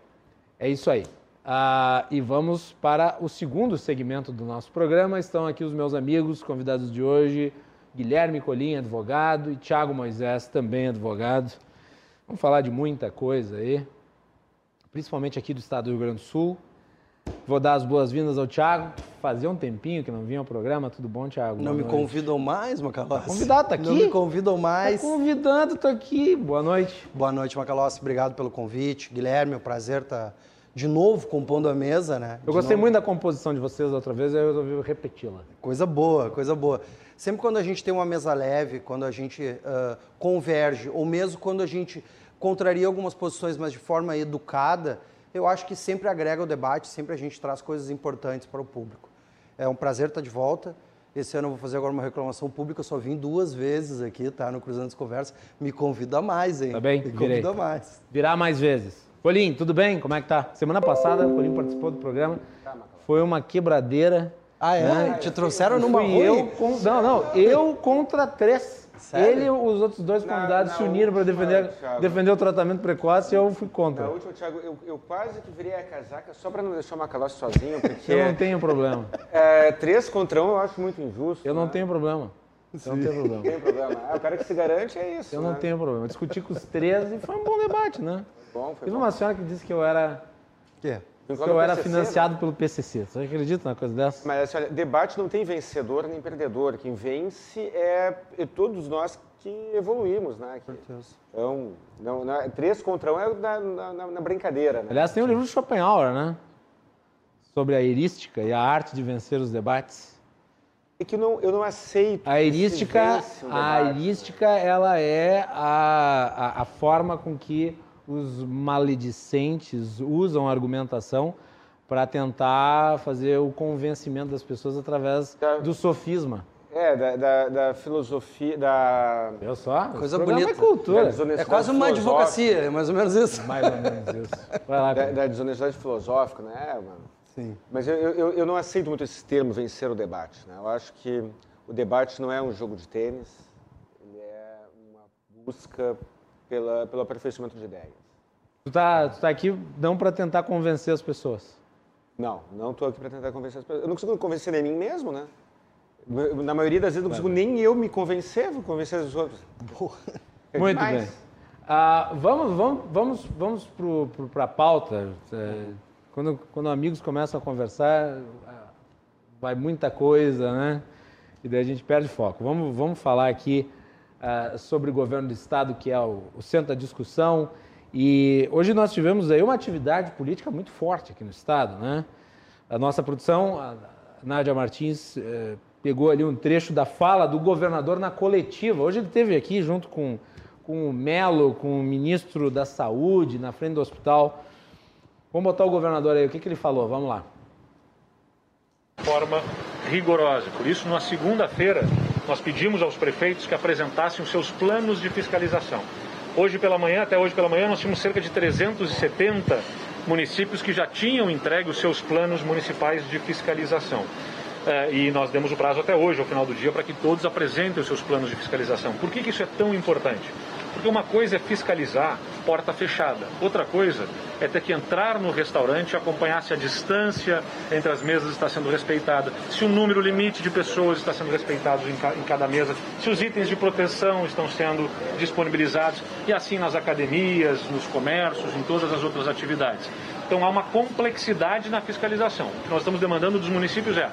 É isso aí. Ah, e vamos para o segundo segmento do nosso programa. Estão aqui os meus amigos convidados de hoje, Guilherme Colim, advogado, e Tiago Moisés, também advogado. Vamos falar de muita coisa aí, principalmente aqui do estado do Rio Grande do Sul. Vou dar as boas-vindas ao Tiago. Fazia um tempinho que não vinha ao programa. Tudo bom, Tiago? Não me convidam mais, Macalossi? Tá convidado, tá aqui? Não me convidam mais. Tá convidando, tô aqui. Boa noite. Boa noite, Macalossi. Obrigado pelo convite. Guilherme, é um prazer estar... Tá de novo compondo a mesa, né? Eu gostei novo. muito da composição de vocês da outra vez, eu resolvi repeti-la. Coisa boa, coisa boa. Sempre quando a gente tem uma mesa leve, quando a gente uh, converge, ou mesmo quando a gente contraria algumas posições, mas de forma educada, eu acho que sempre agrega o debate, sempre a gente traz coisas importantes para o público. É um prazer estar de volta. Esse ano eu vou fazer agora uma reclamação pública, eu só vim duas vezes aqui, tá? No Cruzando as Conversas. Me convida mais, hein? Tá bem? Me convida mais. Virá mais vezes. Colim, tudo bem? Como é que tá? Semana passada, o Colim participou do programa. Foi uma quebradeira. Ah, é? Né? Te trouxeram numa Fui eu com... Não, não, eu contra três. Sério? Ele e os outros dois convidados na, na se uniram para defender, defender o tratamento precoce e eu fui contra. Na última, Thiago, eu, eu quase que virei a casaca só para não deixar o Macalossi sozinho, porque... eu não tenho problema. É, três contra um eu acho muito injusto. Eu não né? tenho problema. Eu não tenho problema. Não tem problema. É, o cara que se garante é isso. Eu né? não tenho problema. Eu discuti com os três e foi um bom debate, né? Bom, foi Teve bom. uma senhora que disse que eu era... Que? Que eu era PCC, financiado né? pelo PCC. Você acredita numa coisa dessa? Mas assim, olha, debate não tem vencedor nem perdedor. Quem vence é, é todos nós que evoluímos, né? Que, então, não, não, três contra um é na, na, na, brincadeira. Né? Aliás, tem um livro de Schopenhauer, né? Sobre a erística e a arte de vencer os debates. É que eu não, eu não aceito. A erística, um a erística, ela é a, a, a forma com que os maledicentes usam a argumentação para tentar fazer o convencimento das pessoas através da, do sofisma. É, da, da, da filosofia, da... Eu só? Coisa bonita. É cultura. É quase uma advocacia, é mais ou menos isso. Mais ou menos isso. Vai lá, da, da desonestidade filosófica, né, mano? Sim. Mas eu, eu, eu não aceito muito esse termo, vencer o debate. Né? Eu acho que o debate não é um jogo de tênis, ele é uma busca pela, pelo aperfeiçoamento de ideias. Tu tá, tu tá aqui não para tentar convencer as pessoas? Não, não estou aqui para tentar convencer as pessoas. Eu não consigo convencer nem mim mesmo, né? Na maioria das vezes não consigo nem eu me convencer, vou convencer os outros. É Muito demais. bem. Ah, vamos vamos, vamos, vamos para a pauta. É, quando, quando amigos começam a conversar, vai muita coisa, né? E daí a gente perde foco. Vamos, vamos falar aqui uh, sobre o governo do Estado, que é o, o, centro da discussão. E hoje nós tivemos aí uma atividade política muito forte aqui no Estado, né? A nossa produção, a Nádia Martins, eh, pegou ali um trecho da fala do governador na coletiva. Hoje ele esteve aqui junto com, com o Melo, com o ministro da Saúde, na frente do hospital. Vamos botar o governador aí, o que, que ele falou? Vamos lá. Forma rigorosa. Por isso, na segunda-feira, nós pedimos aos prefeitos que apresentassem os seus planos de fiscalização. Hoje pela manhã, até hoje pela manhã, nós tínhamos cerca de 370 municípios que já tinham entregue os seus planos municipais de fiscalização. É, e nós demos o prazo até hoje, ao final do dia, para que todos apresentem os seus planos de fiscalização. Por que, que isso é tão importante? Porque uma coisa é fiscalizar porta fechada, outra coisa é ter que entrar no restaurante e acompanhar se a distância entre as mesas está sendo respeitada, se o número limite de pessoas está sendo respeitado em cada mesa, se os itens de proteção estão sendo disponibilizados e assim nas academias, nos comércios, em todas as outras atividades. Então há uma complexidade na fiscalização. O que nós estamos demandando dos municípios é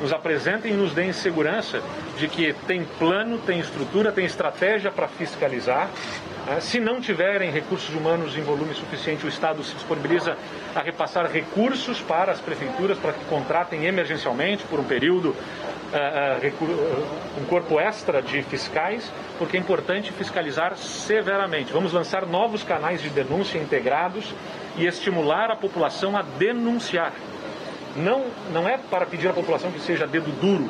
nos apresentem e nos deem segurança de que tem plano, tem estrutura, tem estratégia para fiscalizar. Né? Se não tiverem recursos humanos em volume suficiente, o Estado se disponibiliza a repassar recursos para as prefeituras para que contratem emergencialmente por um período uh, uh, um corpo extra de fiscais, porque é importante fiscalizar severamente. Vamos lançar novos canais de denúncia integrados e estimular a população a denunciar não, não é para pedir à população que seja dedo duro.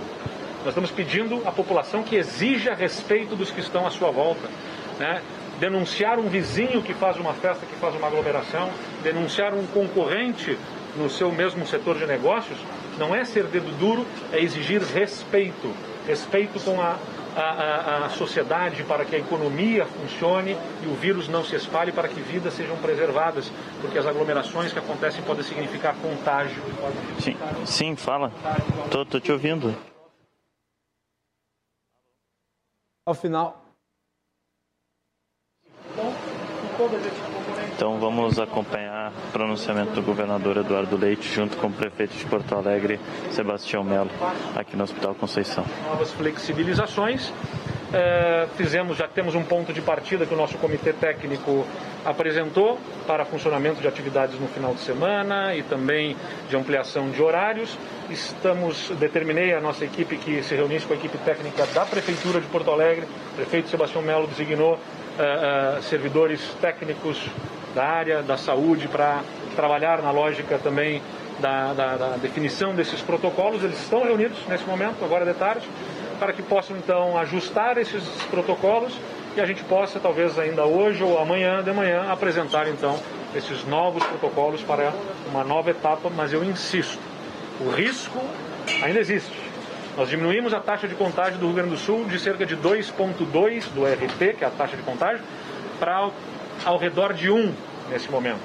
Nós estamos pedindo à população que exija respeito dos que estão à sua volta. Né? Denunciar um vizinho que faz uma festa, que faz uma aglomeração, denunciar um concorrente no seu mesmo setor de negócios, não é ser dedo duro, é exigir respeito. Respeito com a a, a, a, sociedade para que a economia funcione e o vírus não se espalhe para que vidas sejam preservadas, porque as aglomerações que acontecem podem significar contágio. Sim, sim fala. Tô, tô te ouvindo. Ao final. Então vamos acompanhar o pronunciamento do governador Eduardo Leite junto com o prefeito de Porto Alegre, Sebastião Melo, aqui no Hospital Conceição. Novas flexibilizações. É, fizemos, já temos um ponto de partida que o nosso comitê técnico apresentou para funcionamento de atividades no final de semana e também de ampliação de horários. Estamos, determinei a nossa equipe que se reunisse com a equipe técnica da Prefeitura de Porto Alegre. O prefeito Sebastião Melo designou uh, uh, servidores técnicos da área da saúde para trabalhar na lógica também da, da, da, definição desses protocolos. Eles estão reunidos nesse momento, agora de tarde, para que possam então ajustar esses protocolos e a gente possa, talvez ainda hoje ou amanhã de manhã, apresentar então esses novos protocolos para uma nova etapa. Mas eu insisto, o risco ainda existe. Nós diminuímos a taxa de contágio do Rio Grande do Sul de cerca de 2,2 do RT, que é a taxa de contágio, para ao redor de 1 nesse momento.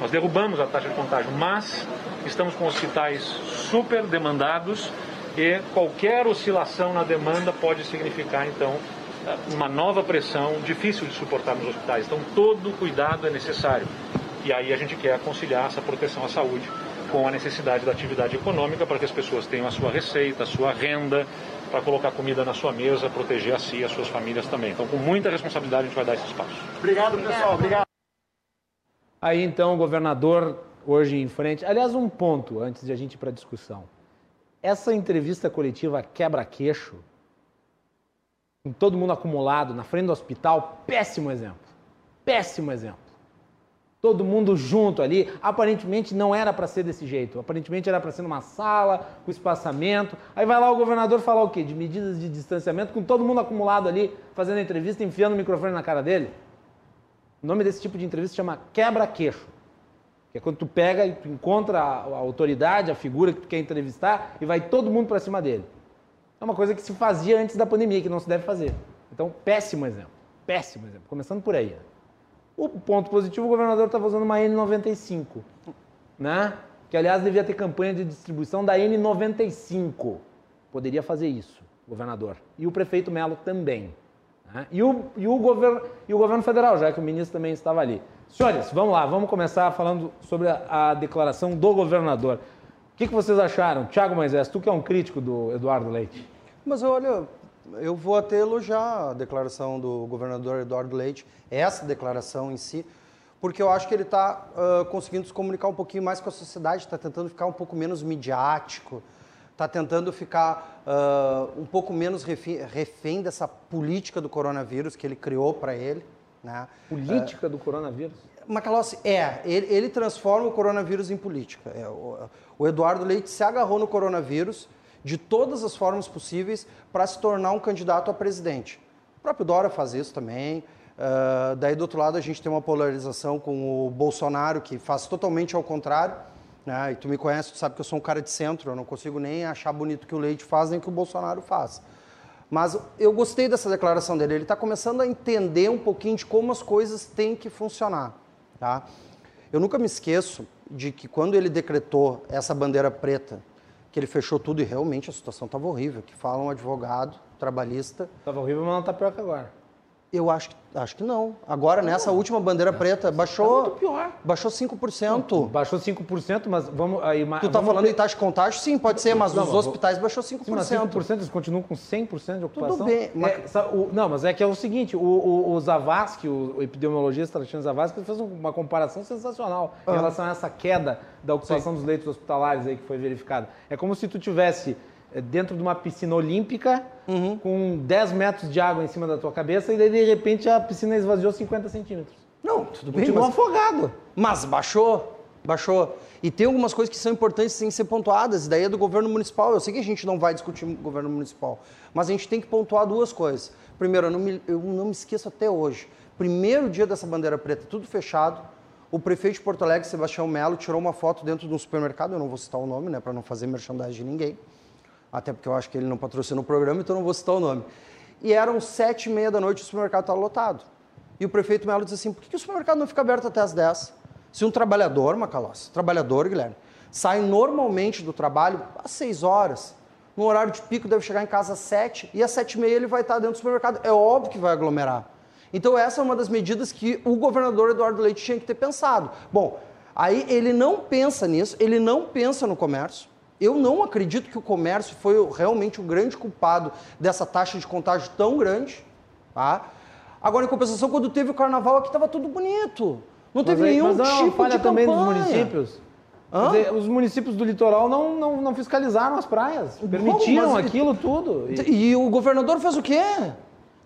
Nós derrubamos a taxa de contágio, mas estamos com hospitais super demandados e qualquer oscilação na demanda pode significar, então, uma nova pressão difícil de suportar nos hospitais. Então, todo cuidado é necessário. E aí a gente quer conciliar essa proteção à saúde com a necessidade da atividade econômica para que as pessoas tenham a sua receita, a sua renda, para colocar comida na sua mesa, proteger a si e as suas famílias também. Então, com muita responsabilidade, a gente vai dar esse espaço. Obrigado, pessoal. Obrigado. Aí, então, o governador, hoje em frente. Aliás, um ponto antes de a gente ir para a discussão. Essa entrevista coletiva quebra-queixo, com todo mundo acumulado na frente do hospital, péssimo exemplo. Péssimo exemplo todo mundo junto ali. Aparentemente não era para ser desse jeito. Aparentemente era para ser numa sala, com espaçamento. Aí vai lá o governador falar o quê? De medidas de distanciamento, com todo mundo acumulado ali, fazendo entrevista, enfiando o microfone na cara dele. O nome desse tipo de entrevista chama quebra-queixo. Que é quando tu pega e tu encontra a, a autoridade, a figura que tu quer entrevistar e vai todo mundo para cima dele. É uma coisa que se fazia antes da pandemia, que não se deve fazer. Então, péssimo exemplo. Péssimo exemplo. Começando por aí. Né? O ponto positivo, o governador estava usando uma N95, né? Que, aliás, devia ter campanha de distribuição da N95. Poderia fazer isso, governador. E o prefeito Melo também. Né? E, o, e, o governo, e o governo federal, já que o ministro também estava ali. Senhores, vamos lá, vamos começar falando sobre a, a declaração do governador. O que, que vocês acharam? Tiago Moisés, tu que é um crítico do Eduardo Leite. Mas olha, eu vou até elogiar a declaração do governador Eduardo Leite, essa declaração em si, porque eu acho que ele está uh, conseguindo se comunicar um pouquinho mais com a sociedade, está tentando ficar um pouco menos midiático, está tentando ficar uh, um pouco menos refém, refém, dessa política do coronavírus que ele criou para ele. Né? Política uh, do coronavírus? Macalossi, é, ele, ele, transforma o coronavírus em política. É, o, o Eduardo Leite se agarrou no coronavírus de todas as formas possíveis para se tornar um candidato a presidente. O próprio Dora faz isso também. Uh, daí, do outro lado, a gente tem uma polarização com o Bolsonaro, que faz totalmente ao contrário. Né? E tu me conhece, tu sabe que eu sou um cara de centro, eu não consigo nem achar bonito que o Leite faz, nem que o Bolsonaro faz. Mas eu gostei dessa declaração dele. Ele está começando a entender um pouquinho de como as coisas têm que funcionar. Tá? Eu nunca me esqueço de que quando ele decretou essa bandeira preta que ele fechou tudo e realmente a situação estava horrível. Que fala um advogado trabalhista. Estava horrível, mas não está pior que agora. Eu acho, acho que não. Agora, nessa última bandeira preta, baixou. Tá muito pior. Baixou 5%. Não, baixou 5%, mas vamos. Aí, tu tá falando em taxa de contágio? Sim, pode ser, mas não, os hospitais baixou 5%. Sim, mas 5% eles continuam com 100% de ocupação. Tudo bem. Mas... É, o, não, mas é que é o seguinte: o, o, o Zavascki, o, o epidemiologista Alexandre Zavascki, fez uma comparação sensacional em relação a essa queda da ocupação Sim. dos leitos hospitalares aí que foi verificada. É como se tu tivesse é, dentro de uma piscina olímpica, uhum. com 10 metros de água em cima da tua cabeça, e daí de repente a piscina esvaziou 50 centímetros. Não, tudo bem. Continua mas... afogado. Mas baixou, baixou. E tem algumas coisas que são importantes em ser pontuadas, e daí é do governo municipal. Eu sei que a gente não vai discutir o governo municipal, mas a gente tem que pontuar duas coisas. Primeiro, eu não me, eu não me esqueço até hoje. Primeiro dia dessa bandeira preta, tudo fechado. O prefeito de Porto Alegre, Sebastião Melo, tirou uma foto dentro de um supermercado, eu não vou citar o nome, né, para não fazer merchandising de ninguém até porque eu acho que ele não patrocina o programa, então não vou citar o nome. E eram sete e meia da noite o supermercado estava lotado. E o prefeito Melo disse assim, por que o supermercado não fica aberto até as dez? Se um trabalhador, Macalós, trabalhador, Guilherme, sai normalmente do trabalho às seis horas, no horário de pico deve chegar em casa às sete, e às sete e meia ele vai estar dentro do supermercado. É óbvio que vai aglomerar. Então essa é uma das medidas que o governador Eduardo Leite tinha que ter pensado. Bom, aí ele não pensa nisso, ele não pensa no comércio, eu não acredito que o comércio foi realmente o grande culpado dessa taxa de contágio tão grande. Tá? Agora, em compensação, quando teve o carnaval aqui estava tudo bonito. Não teve mas nenhum mas não, tipo falha de também dos municípios. Dizer, os municípios do litoral não, não, não fiscalizaram as praias, permitiram Bom, aquilo tudo. E... e o governador fez o quê?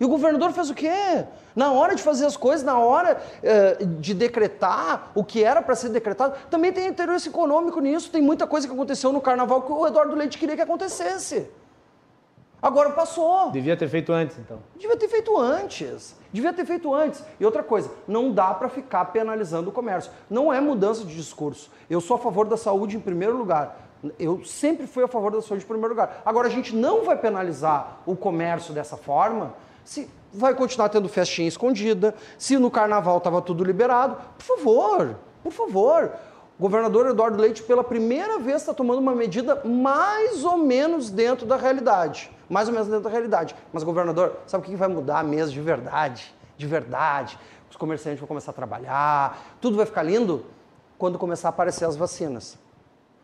E o governador fez o quê? Na hora de fazer as coisas, na hora uh, de decretar o que era para ser decretado, também tem interesse econômico nisso. Tem muita coisa que aconteceu no carnaval que o Eduardo Leite queria que acontecesse. Agora passou. Devia ter feito antes, então. Devia ter feito antes. Devia ter feito antes. E outra coisa, não dá para ficar penalizando o comércio. Não é mudança de discurso. Eu sou a favor da saúde em primeiro lugar. Eu sempre fui a favor da saúde em primeiro lugar. Agora, a gente não vai penalizar o comércio dessa forma se vai continuar tendo festinha escondida, se no carnaval estava tudo liberado. Por favor, por favor. O governador Eduardo Leite, pela primeira vez, está tomando uma medida mais ou menos dentro da realidade. Mais ou menos dentro da realidade. Mas, governador, sabe o que vai mudar mesmo de verdade? De verdade. Os comerciantes vão começar a trabalhar, tudo vai ficar lindo quando começar a aparecer as vacinas.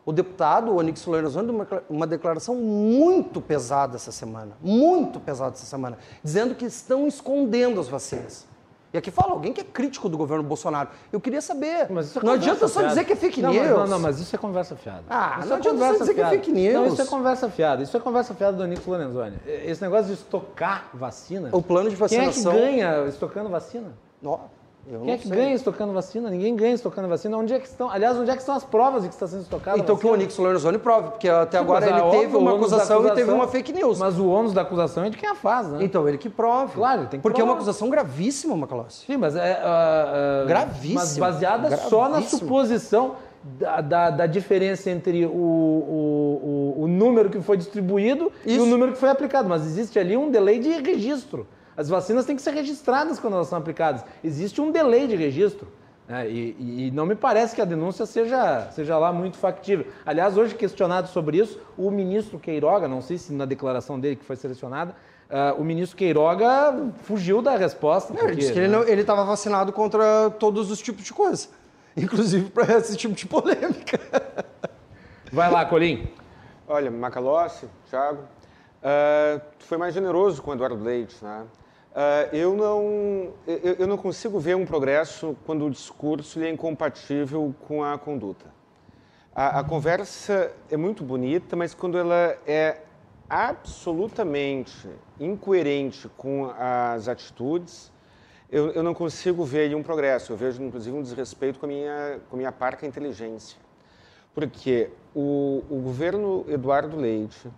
O deputado, Onix Lorenzoni, deu uma, declaração muito pesada essa semana, muito pesada essa semana, dizendo que estão escondendo as vacinas. E aqui fala alguém que é crítico do governo Bolsonaro. Eu queria saber. É não adianta só dizer que é fake não, news. Mas, não, não, mas isso é conversa fiada. Ah, isso não é adianta só dizer fiada. que é fake news. Não, isso é conversa fiada. Isso é conversa fiada do Onix Lorenzoni. Esse negócio de estocar vacina. O plano de vacinação. Quem é que ganha estocando vacina? Não. Eu Quem é que sei. ganha estocando vacina? Ninguém ganha estocando vacina. Onde é que estão? Aliás, onde é que estão as provas de que está sendo estocada Então que o Onix Lorenzoni prove, porque até Sim, agora ele teve uma acusação, acusação, e teve uma fake news. Mas o ônus da acusação é de quem a faz, né? Então ele que prove. Claro, ele tem que Porque provar. é uma acusação gravíssima, Macalossi. Sim, mas é... Uh, uh, gravíssima. Mas baseada gravíssima. só na suposição da, da, da, diferença entre o, o, o, o número que foi distribuído Isso. e o número que foi aplicado. Mas existe ali um delay de registro. As vacinas têm que ser registradas quando elas são aplicadas. Existe um delay de registro. Né? E, e, não me parece que a denúncia seja, seja lá muito factível. Aliás, hoje questionado sobre isso, o ministro Queiroga, não sei se na declaração dele que foi selecionada, uh, o ministro Queiroga fugiu da resposta. Porque, ele disse que né? ele estava vacinado contra todos os tipos de coisa, inclusive para esse tipo de polêmica. Vai lá, Colim. Olha, Macalossi, Thiago, uh, tu foi mais generoso com o Eduardo Leite, né? Uh, eu, não, eu, eu, não consigo ver um progresso quando o discurso é incompatível com a conduta. A, a, conversa é muito bonita, mas quando ela é absolutamente incoerente com as atitudes, eu, eu não consigo ver um progresso. Eu vejo, inclusive, um desrespeito com a minha, com a minha parca inteligência. Porque o, o governo Eduardo Leite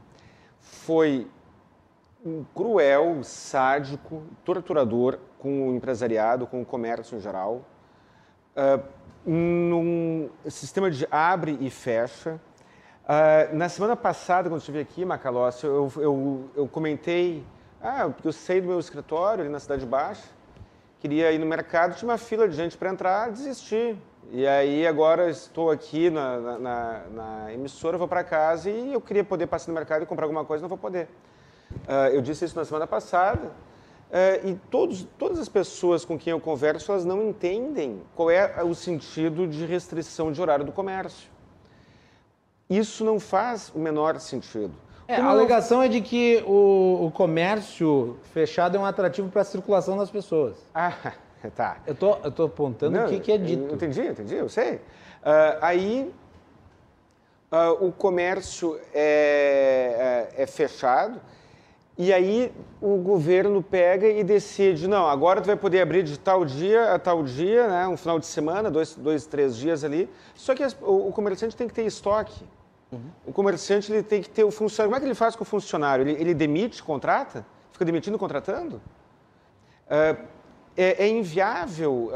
foi cruel, sádico, torturador com o empresariado, com o comércio em geral, uh, num sistema de abre e fecha. Uh, na semana passada, quando estive aqui, Macalossi, eu, eu, eu comentei, ah, eu saí do meu escritório ali na Cidade Baixa, queria ir no mercado, tinha uma fila de gente para entrar, desisti. E aí agora estou aqui na, na, na emissora, vou para casa e eu queria poder passar no mercado e comprar alguma coisa, não vou poder. Uh, eu disse isso na semana passada. Uh, e todos, todas as pessoas com quem eu converso, elas não entendem qual é o sentido de restrição de horário do comércio. Isso não faz o menor sentido. É, a alegação é de que o, o, comércio fechado é um atrativo para a circulação das pessoas. Ah, tá. Eu tô, eu tô apontando não, o que, que, é dito. Entendi, entendi, eu sei. Uh, aí uh, o comércio é, é, é fechado e aí o governo pega e decide, não, agora tu vai poder abrir de tal dia a tal dia, né, um final de semana, dois, dois três dias ali. Só que as, o, o, comerciante tem que ter estoque. Uhum. O comerciante ele tem que ter o funcionário. Como é que ele faz com o funcionário? Ele, ele demite, contrata? Fica demitindo, contratando? Uh, é, é inviável.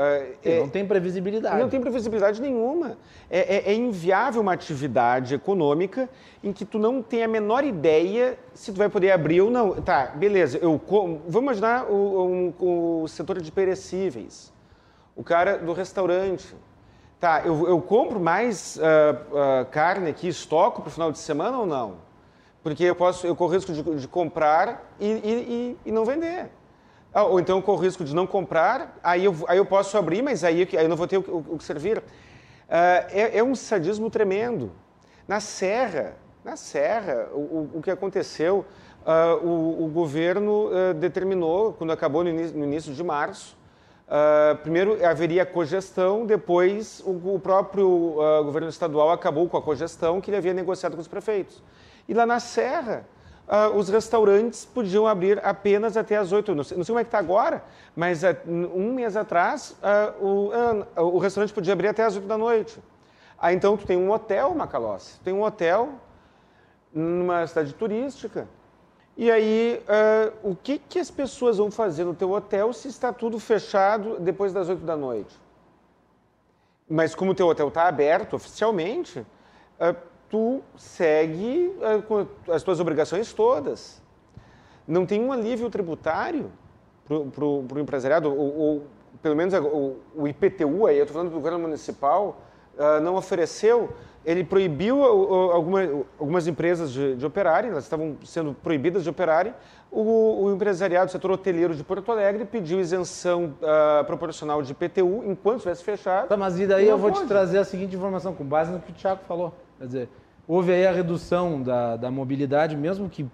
É, não tem previsibilidade. Não tem previsibilidade nenhuma. É, é, é, inviável uma atividade econômica em que tu não tem a menor ideia se tu vai poder abrir ou não. Tá, beleza. Eu, vamos imaginar o, o, o setor de perecíveis. O cara do restaurante. Tá, eu, eu compro mais uh, uh, carne aqui, estoco para o final de semana ou não? Porque eu, posso, eu corro risco de, de comprar e, e, e, e não vender. Ah, ou então com o risco de não comprar, aí eu, aí eu posso abrir, mas aí, aí eu não vou ter o, o, o que servir. Uh, é, é, um sadismo tremendo. Na Serra, na Serra, o, o que aconteceu, uh, o, governo uh, determinou, quando acabou no início, no início de março, primeiro haveria cogestão, depois o, próprio governo estadual acabou com a cogestão que ele havia negociado com os prefeitos. E lá na Serra, uh, os restaurantes podiam abrir apenas até as 8. Não sei, não sei como é que está agora, mas uh, um mês atrás uh, o, o, restaurante podia abrir até as 8 da noite. Aí então tu tem um hotel, Macalossi, tem um hotel numa cidade turística. E aí, o que, que as pessoas vão fazer no teu hotel se está tudo fechado depois das 8 da noite? Mas como o teu hotel está aberto oficialmente, tu segue uh, as tuas obrigações todas. Não tem um alívio tributário para o empresariado, ou, ou, pelo menos o, o IPTU, aí eu estou falando do governo municipal, uh, não ofereceu ele proibiu alguma, algumas empresas de, de operarem, elas estavam sendo proibidas de operarem. O, o empresariado do setor hoteleiro de Porto Alegre pediu isenção uh, proporcional de IPTU enquanto estivesse fechado. Tá, mas e daí eu vou pode. te trazer a seguinte informação, com base no que o Tiago falou. Quer dizer, houve aí a redução da, da mobilidade, mesmo que,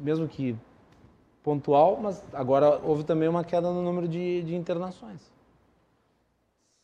mesmo que pontual, mas agora houve também uma queda no número de, de internações.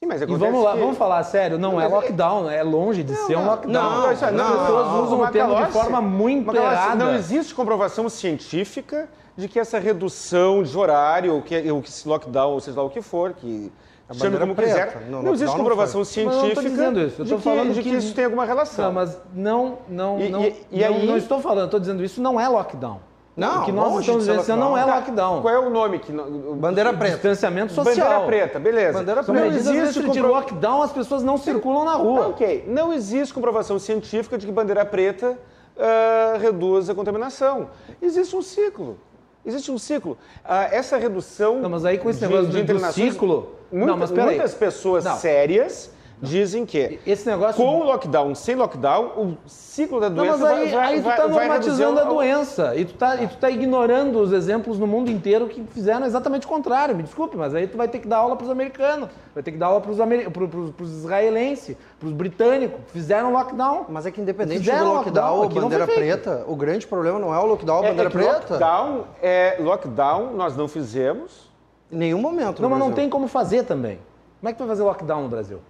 Sim, mas e vamos lá, que... vamos falar sério, não, não é lockdown, é longe de não, ser um lockdown. Não, não, as pessoas usam o termo de forma muito errada. Não existe comprovação científica de que essa redução de horário, que, o que lockdown, ou seja lá o que for, que chame como preta. quiser, não, não existe comprovação não científica mas não dizendo isso. Eu de, que, falando de que, que, isso tem alguma relação. Não, mas não, não, e, não, e, e não, aí... não estou falando, estou dizendo isso não é lockdown. Não, o que nós estamos dizendo não é lockdown. Qual é o nome? que Bandeira preta. Distanciamento social. Bandeira preta, beleza. Bandeira preta. Não existe compro... lockdown, as pessoas não circulam na rua. ok. Não existe comprovação científica de que bandeira preta uh, reduz a contaminação. Existe um ciclo. Existe um ciclo. Uh, essa redução não, mas aí com esse de, negócio de do ciclo... Muita, não, mas muitas pessoas não. sérias dizem que esse negócio com o lockdown, sem lockdown, o ciclo da doença não, mas aí, vai, aí tu está normatizando a doença e tu está e tu tá ignorando os exemplos no mundo inteiro que fizeram exatamente o contrário. Me desculpe, mas aí tu vai ter que dar aula para os americanos, vai ter que dar aula para os amer... israelenses, para os britânicos, fizeram lockdown. Mas é que independente do lockdown, lockdown bandeira preta, o grande problema não é o lockdown, a é, bandeira é preta. Lockdown é lockdown, nós não fizemos. Em nenhum momento. Não, mas não tem como fazer também. Como é que tu vai fazer lockdown no Brasil?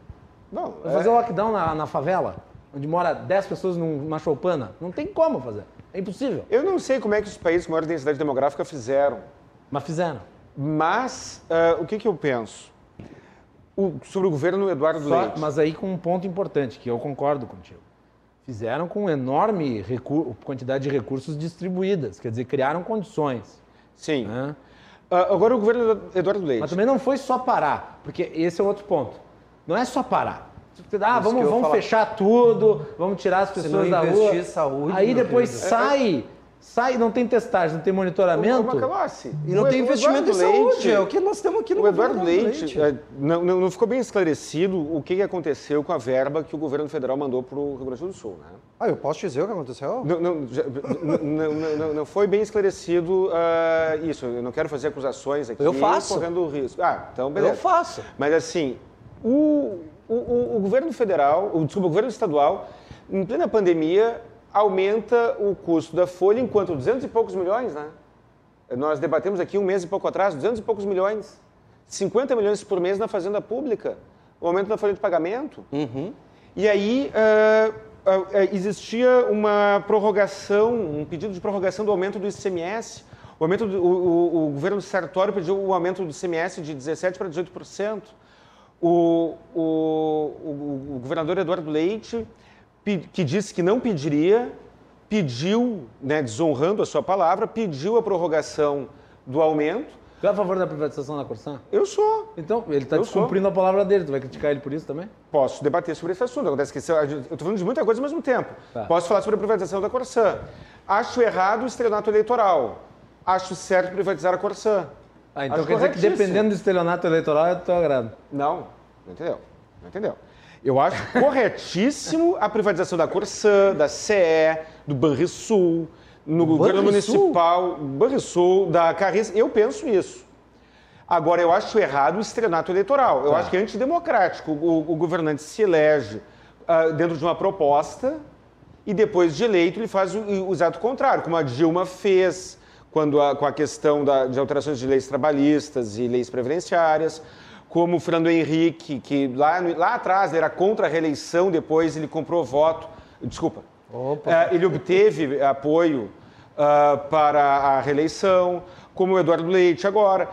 Não, Vai é... fazer lockdown na, na favela, onde mora 10 pessoas numa choupana? Não tem como fazer. É impossível. Eu não sei como é que os países com maior densidade demográfica fizeram. Mas fizeram. Mas uh, o que, que eu penso? O, sobre o governo Eduardo Só, Leite. Mas aí com um ponto importante, que eu concordo contigo. Fizeram com enorme quantidade de recursos distribuídas, quer dizer, criaram condições. Sim. Né? Uh, agora o governo Eduardo Leite. Mas também não foi só parar, porque esse é outro ponto. Não é só parar. Ah, vamos, vamos fechar tudo, vamos tirar as pessoas da rua. Saúde, Aí depois sai, sai, não tem testagem, não tem monitoramento. e não tem investimento em saúde, é o que nós temos aqui no O Eduardo Leite, Leite. É, não, não, ficou bem esclarecido o que aconteceu com a verba que o governo federal mandou para o Rio Grande do Sul, né? Ah, eu posso dizer o que aconteceu? Não, não, já, não, não foi bem esclarecido uh, isso. Eu não quero fazer acusações aqui. Eu faço. Correndo risco. Ah, então beleza. Eu faço. Mas assim, o, o, o, governo federal, o, desculpa, o governo estadual, em plena pandemia, aumenta o custo da folha enquanto 200 e poucos milhões, né? Nós debatemos aqui um mês e pouco atrás, 200 e poucos milhões. 50 milhões por mês na fazenda pública, o aumento da folha de pagamento. Uhum. E aí uh, uh, existia uma prorrogação, um pedido de prorrogação do aumento do ICMS. O, aumento do, o, o, o governo Sartório pediu o aumento do ICMS de 17% para 18%. O, o, o, o governador Eduardo Leite, que disse que não pediria, pediu, né, desonrando a sua palavra, pediu a prorrogação do aumento. Tu é a favor da privatização da Corsã? Eu sou. Então, ele está descumprindo sou. a palavra dele. Tu vai criticar ele por isso também? Posso debater sobre esse assunto. Acontece que eu estou falando de muita coisa ao mesmo tempo. Tá. Posso falar sobre a privatização da Corsã. Acho errado o estelionato eleitoral. Acho certo privatizar a Corsã. Ah, então Acho quer dizer que dependendo do estelionato eleitoral é do teu agrado. Não, não entendeu. Não entendeu. Eu acho corretíssimo a privatização da Corsã, da CE, do Banrisul, no governo municipal, Banrisul, da Carris. Eu penso isso. Agora, eu acho errado o estrenato eleitoral. Eu tá. acho que é antidemocrático. O, o governante se elege uh, dentro de uma proposta e depois de eleito ele faz o, o exato contrário, como a Dilma fez, quando a, com a questão da, de alterações de leis trabalhistas e leis previdenciárias, como o Fernando Henrique, que lá, lá atrás era contra a reeleição, depois ele comprou voto, desculpa, uh, ele obteve apoio uh, para a reeleição, como o Eduardo Leite agora.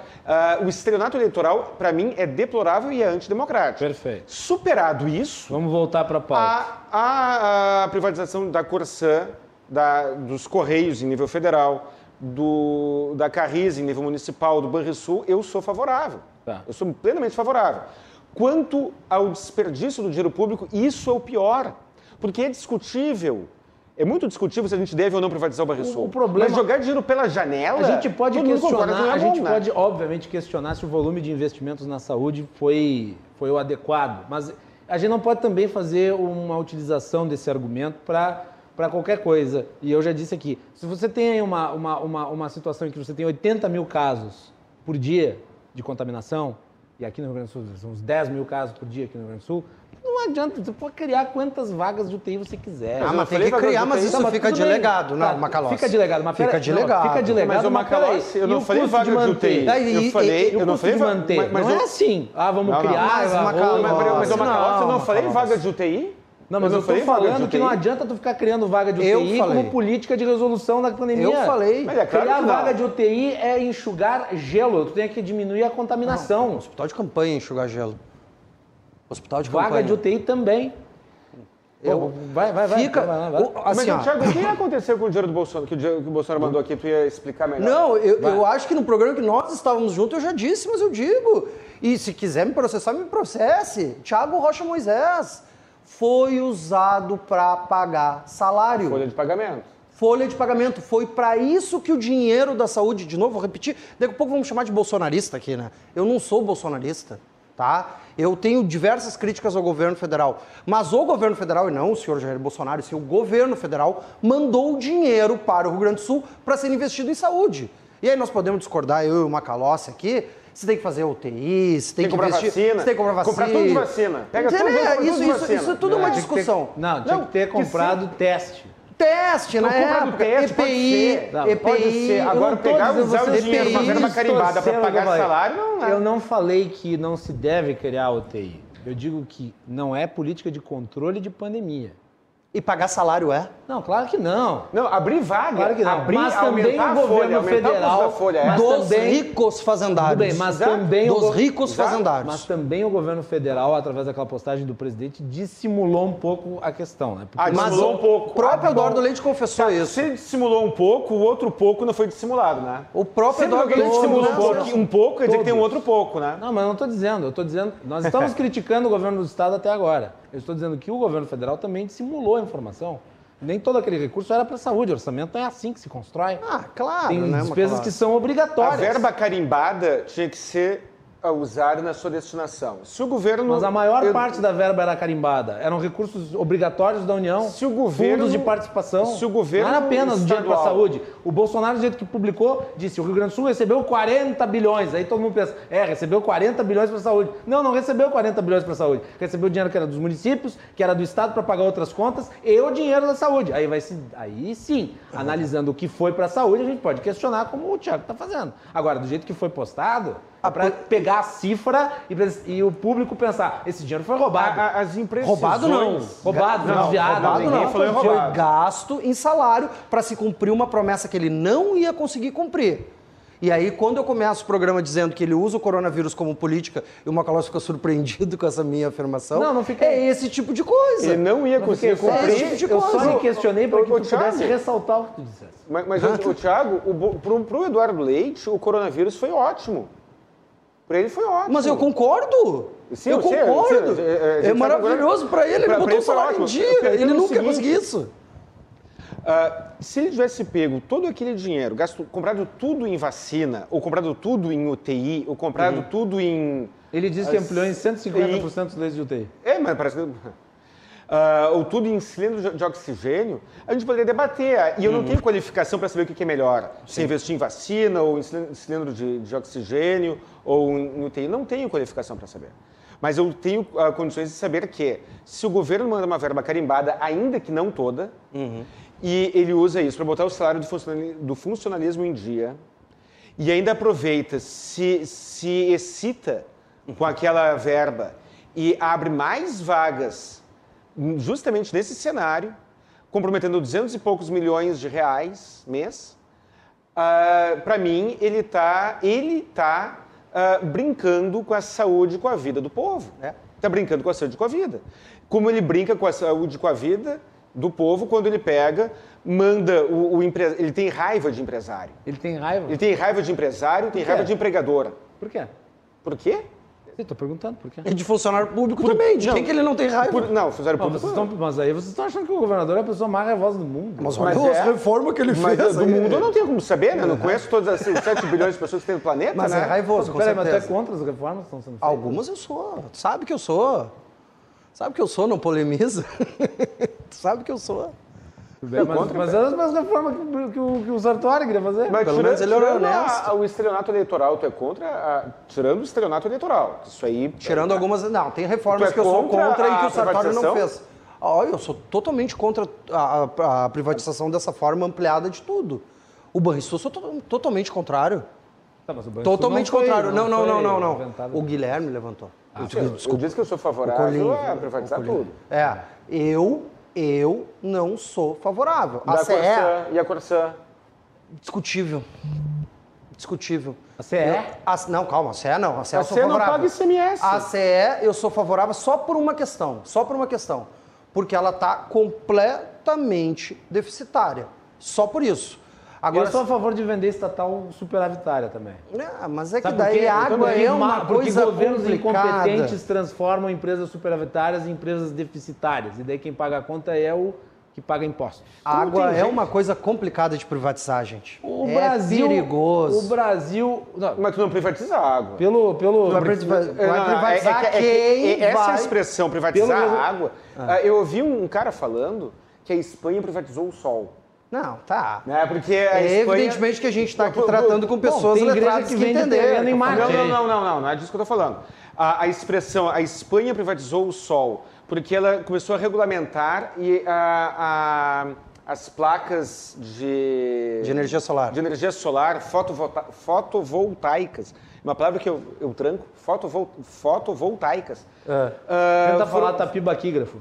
Uh, o estelionato eleitoral, para mim, é deplorável e é antidemocrático. Perfeito. Superado isso... Vamos voltar para a pauta. A, a, a, privatização da Corsã, da, dos Correios em nível federal, do, da Carris em nível municipal, do Banrisul, eu sou favorável. Tá. Eu sou plenamente favorável. Quanto ao desperdício do dinheiro público, isso é o pior. Porque é discutível. É muito discutível se a gente deve ou não privatizar o Banrisul. O- o problema- Mas jogar dinheiro pela janela. A gente pode todo mundo concorda que questionar, não é a gente bom, né? pode, obviamente, questionar se o volume de investimentos na saúde foi, foi o adequado. Mas a gente não pode também fazer uma utilização desse argumento para para qualquer coisa. E eu já disse aqui, se você tem aí uma, uma, uma, uma situação em que você tem 80 mil casos por dia de contaminação, e aqui no Rio Grande do Sul são uns 10 mil casos por dia aqui no Rio Grande do Sul, não adianta, você pode criar quantas vagas de UTI você quiser. Ah, mas tem que criar, de mas isso Tá, mas fica de legado, Tá, não, Macalossi. Fica de legado, mas Fica de legado. Fica de legado, Mas, mas. Macalossi, eu não o falei vaga de manter? UTI. Daí, Eu falei, e- o eu não falei de manter? mas- mas não eu- é assim. Ah, vamos Não, não. criar. Mas, Macalossi, Mas, mas, eu não falei vaga de UTI? Não, mas eu, não tô falei vaga falando que não adianta tu ficar criando vaga de Eu UTI como política de resolução da pandemia. Eu falei. Mas é claro Criar que não. vaga de UTI é enxugar gelo. Tu tem que diminuir a contaminação. Hospital de campanha, enxugar gelo. Hospital de vaga campanha. de UTI também. Eu- vai, vai, vai. Fica. vai, vai, vai. o- assim, Mas, ó, Thiago, o que aconteceu com o dinheiro do Bolsonaro, que o, dinheiro que o Bolsonaro mandou aqui? Tu ia explicar melhor. Não, eu, eu acho que no programa que nós estávamos juntos eu já disse, mas eu digo. E se quiser me processar, me processe. Tiago Rocha Moisés foi usado para pagar salário. Folha de pagamento. Folha de pagamento. Foi para isso que o dinheiro da saúde, de novo, vou repetir, daqui a pouco vamos chamar de bolsonarista aqui, né? Eu não sou bolsonarista, tá? Eu tenho diversas críticas ao governo federal. Mas o governo federal, e não o senhor Jair Bolsonaro, sim o governo federal, mandou dinheiro para o Rio Grande do Sul para ser investido em saúde. E aí nós podemos discordar, eu e o Macalossi aqui, você tem que fazer UTI, você tem, Tem que comprar investir, vacina. Você tem que comprar vacina. Comprar tudo de vacina. Pega tudo, compra tudo isso, isso, vacina. isso é tudo uma Tinha que ter- discussão. não, tinha Não, que ter que comprado teste. Teste, Então, na comprar do época, teste, pode EPI, ser. Não, EPI. pode ser. Agora, não pegar, dizendo usar o dinheiro pra EPI, verba carimbada que pagar salário, não é. Eu não falei que não se deve criar UTI. Eu digo que não é política de controle de pandemia. E pagar salário é? Não, claro que não. Não, abrir vaga, Claro que não. abrir, mas também o governo folha, o federal. folha, é. mas Dos também, ricos fazendários. Tudo bem, mas Exato. também o Dos go- ricos Exato. fazendários. Mas também o governo federal, através daquela postagem do presidente, dissimulou um pouco a questão, né? Porque Ah, dissimulou o um pouco. próprio Ah, Eduardo bom. Leite confessou Tá, isso. Se ele dissimulou um pouco, o outro pouco não foi dissimulado, né? O próprio Sempre Eduardo Leite dissimulou um pouco, um pouco, quer dizer que tem um outro pouco, né? Não, mas eu não estou dizendo. Eu estou dizendo. Nós estamos criticando o governo do estado até agora. Eu estou dizendo que o governo federal também dissimulou a informação. Nem todo aquele recurso era para saúde. O orçamento não é assim que se constrói. Ah, claro, Tem né, despesas que são A obrigatórias. verba carimbada tinha que ser ah, usada na sua destinação. Se o governo... Mas a maior eu- parte da verba era carimbada. Eram recursos obrigatórios da União. Se o governo- Fundos de participação. se o governo Não era apenas dinheiro para a estadual- saúde. O Bolsonaro, do jeito que publicou, disse o Rio Grande do Sul recebeu 40 bilhões. Aí todo mundo pensa, é, recebeu 40 bilhões para a saúde. Não, não recebeu 40 bilhões para a saúde. Recebeu dinheiro que era dos municípios, que era do Estado para pagar outras contas e o dinheiro da saúde. Aí vai se, aí sim, analisando o que foi para a saúde, a gente pode questionar como o Thiago está fazendo. Agora, do jeito que foi postado, é para pegar a cifra e, e o público pensar, esse dinheiro foi roubado. A- as imprecisões... Roubado não. Roubado, Não, desviado. roubado ninguém não. falou em Foi Foi roubado. gasto em salário para se cumprir uma promessa que ele não ia conseguir cumprir. E aí, quando eu começo o programa dizendo que ele usa o coronavírus como política e o Macalós fica surpreendido com essa minha afirmação, Não, não fiquei. é esse tipo de coisa. Ele não ia conseguir Fiquei- cumprir... esse tipo de eu só coisa. me questionei para que Ô, tu Thiago. pudesse ressaltar o que tu dissesse. Mas, mas o, o Thiago, o, pro, pro Eduardo Leite, o coronavírus foi ótimo. Para ele foi ótimo. Mas eu concordo. Sim, eu sei, concordo. sim, é, a maravilhoso para ele. Ele Pra- pra botou ele o foi salário em dia. Ele o nunca seguinte, conseguir isso. Ah, se ele tivesse pego todo aquele dinheiro, gasto, comprado tudo em vacina, ou comprado tudo em UTI, ou comprado Uhum. tudo em. Ele disse que ampliou em 150% dos leitos de UTI. É, mas parece que. Ah, ou tudo em cilindro de- oxigênio, a gente poderia debater. E eu não tenho qualificação para saber o que é melhor. Se investir em vacina, ou em cilindro- cilindro de, de oxigênio, ou em UTI. Não tenho qualificação para saber. Mas eu tenho ah, condições de saber que, se o governo manda uma verba carimbada, ainda que não toda, e ele usa isso para botar o salário do funcionali- do funcionalismo em dia, e ainda aproveita, se, se excita com aquela verba e abre mais vagas justamente nesse cenário, comprometendo 200 e poucos milhões de reais mês, para mim ele está ele tá, ah, brincando com a saúde e com a vida do povo. Está brincando com a saúde e com a vida. Como ele brinca com a saúde e com a vida do povo quando ele pega, manda o, o empre... ele tem raiva de empresário. Ele tem raiva. Ele tem raiva de empresário, tem raiva de empregadora. Por quê? Por quê? Tô perguntando por quê. E de funcionário público também. De não, quem que ele não tem raiva? Por- não, funcionário Não, público. vocês tão- mas aí vocês estão achando que o governador é a pessoa mais raivosa do mundo. Mas Mas olha é- reforma que ele Mas fez. do mundo eu não tenho como saber, né? Eu não conheço todas as 7 bilhões de pessoas que tem no planeta, Mas né? é raivoso, Peraí, mas tu é certeza. contra as reformas que estão sendo feitas? Algumas eu sou. Tu sabe que eu sou. Sabe que eu sou, não polemiza. tu sabe que eu sou. Bem, mas, mas é as mesmas reformas que, que o, que o Sartori queria fazer. Mas Pelo tirando, menos ele era tirando a- honesto. a- o estelionato eleitoral, tu é contra? a- tirando o estelionato eleitoral. Isso aí. Tirando algumas. Não, tem reformas é que eu sou contra contra e que o Sartori não fez. Ó, eu sou totalmente contra a, a- a privatização dessa forma ampliada de tudo. O Banrisul, eu sou to- totalmente contrário. Tá, mas Totalmente não foi- contrário. Não, não, não, não, não. inventado. O Guilherme levantou. Eu, eu disse que eu sou favorável a privatizar tudo. É, eu, eu não sou favorável. A Da CE, Corsã, e a Corsã? discutível. Discutível. A CE? A- não, calma, a CE não. A CE A eu sou CE não favorável. paga ICMS. A CE eu sou favorável só por uma questão. Só por uma questão. Porque ela está completamente deficitária. Só por isso. Agora, eu sou a favor de vender estatal superavitária também. Ah, mas é que Sabe daí a água Porque é uma ma- porque coisa governos complicada. incompetentes transformam empresas superavitárias em empresas deficitárias. E daí quem paga a conta é o que paga impostos. A água é uma coisa complicada de privatizar, gente. O é Brasil, perigoso. O Brasil, não, Mas tu não privatiza a água. pelo pelo Vai É, vai não, é- privatizar é é quem Essa vai... expressão, privatizar Pelo- a água, ah, eu ouvi um cara falando que a Espanha privatizou o sol. Não, tá. Né? Porque a É Espanha... evidentemente que a gente está aqui Bom, tratando com bom, pessoas igreja letradas que que, entenderam. Não, não, não, não, não, não é disso que eu tô falando. A, a expressão, a Espanha privatizou o sol, porque ela começou a regulamentar e a, a- as placas de... De energia solar. De energia solar fotovolta- fotovoltaicas. Uma palavra que eu, eu tranco, fotovol, fotovoltaicas. É. Ah, Tenta foram- falar tapibacígrafo.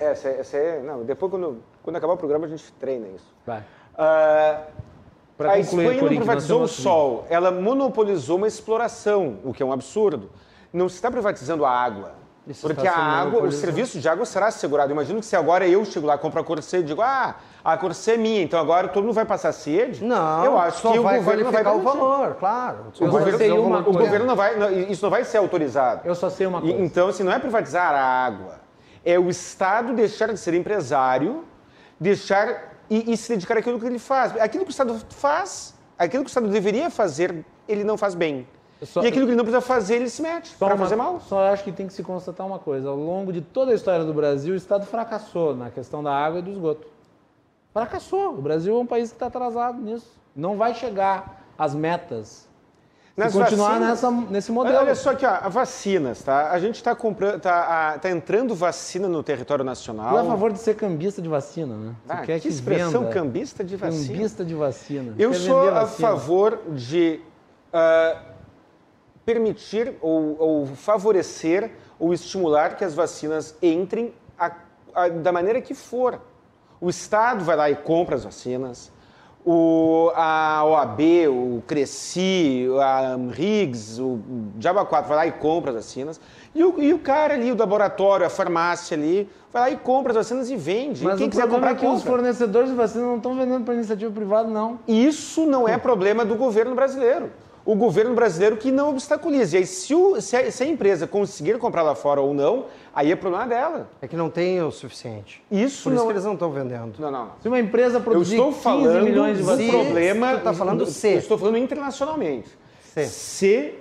Essa, essa é... Não, depois quando, quando acabar o programa a gente treina isso. Vai. Pra a Espanha não privatizou o temos- sol, ela monopolizou uma exploração, o que é um absurdo. Não se está privatizando a água. Isso Porque a água, o serviço de água será assegurado. Imagino que se agora eu chego lá, compro a Corsê e digo, ah, a Corsê é minha, então agora todo mundo vai passar sede. Não, eu acho que o governo não vai o valor, claro. O governo, uma o governo não vai, não, isso não vai ser autorizado. Eu só sei uma E- coisa. Então, assim, não é privatizar a água. É o Estado deixar de ser empresário, deixar e, e se dedicar àquilo que ele faz. Aquilo que o Estado faz, aquilo que o Estado deveria fazer, ele não faz bem. Só- E aquilo que ele não precisa fazer, ele se mete Só para fazer mal. Só acho que tem que se constatar uma coisa. Ao longo de toda a história do Brasil, o Estado fracassou na questão da água e do esgoto. Fracassou. O Brasil é um país que está atrasado nisso. Não vai chegar às metas Nas se continuar vacinas- nessa, nesse modelo. Olha só aqui, ó, vacinas, tá? A gente está comprando, tá, a- tá entrando vacina no território nacional. Tu é a favor de ser cambista de vacina, né? Ah, quer que que expressão venda cambista de vacina. Cambista de vacina. Eu Quer sou a vacina. favor de ah, permitir ou, ou favorecer ou estimular que as vacinas entrem a- a- da maneira que for. O Estado vai lá e compra as vacinas, o, a OAB, o Cresci, a Riggs, o Diaba 4 vai lá e compra as vacinas, e o, e o cara ali, o laboratório, a farmácia ali, vai lá e compra as vacinas e vende. Mas e quem o quiser problema comprar, é que os compra. fornecedores de vacina não estão vendendo para iniciativa privada, não. Isso não é problema do governo brasileiro. O governo brasileiro que não obstaculiza. E aí, se, o- se a, se a empresa conseguir comprar lá fora ou não, aí é problema dela. É que não tem o suficiente. Isso Por isso não. que eles não estão vendendo. Não, não, não. Se uma empresa Eu produzir estou 15 falando milhões de do vacinas... problema. tu tá falando se. Eu estou falando internacionalmente. Se. Se,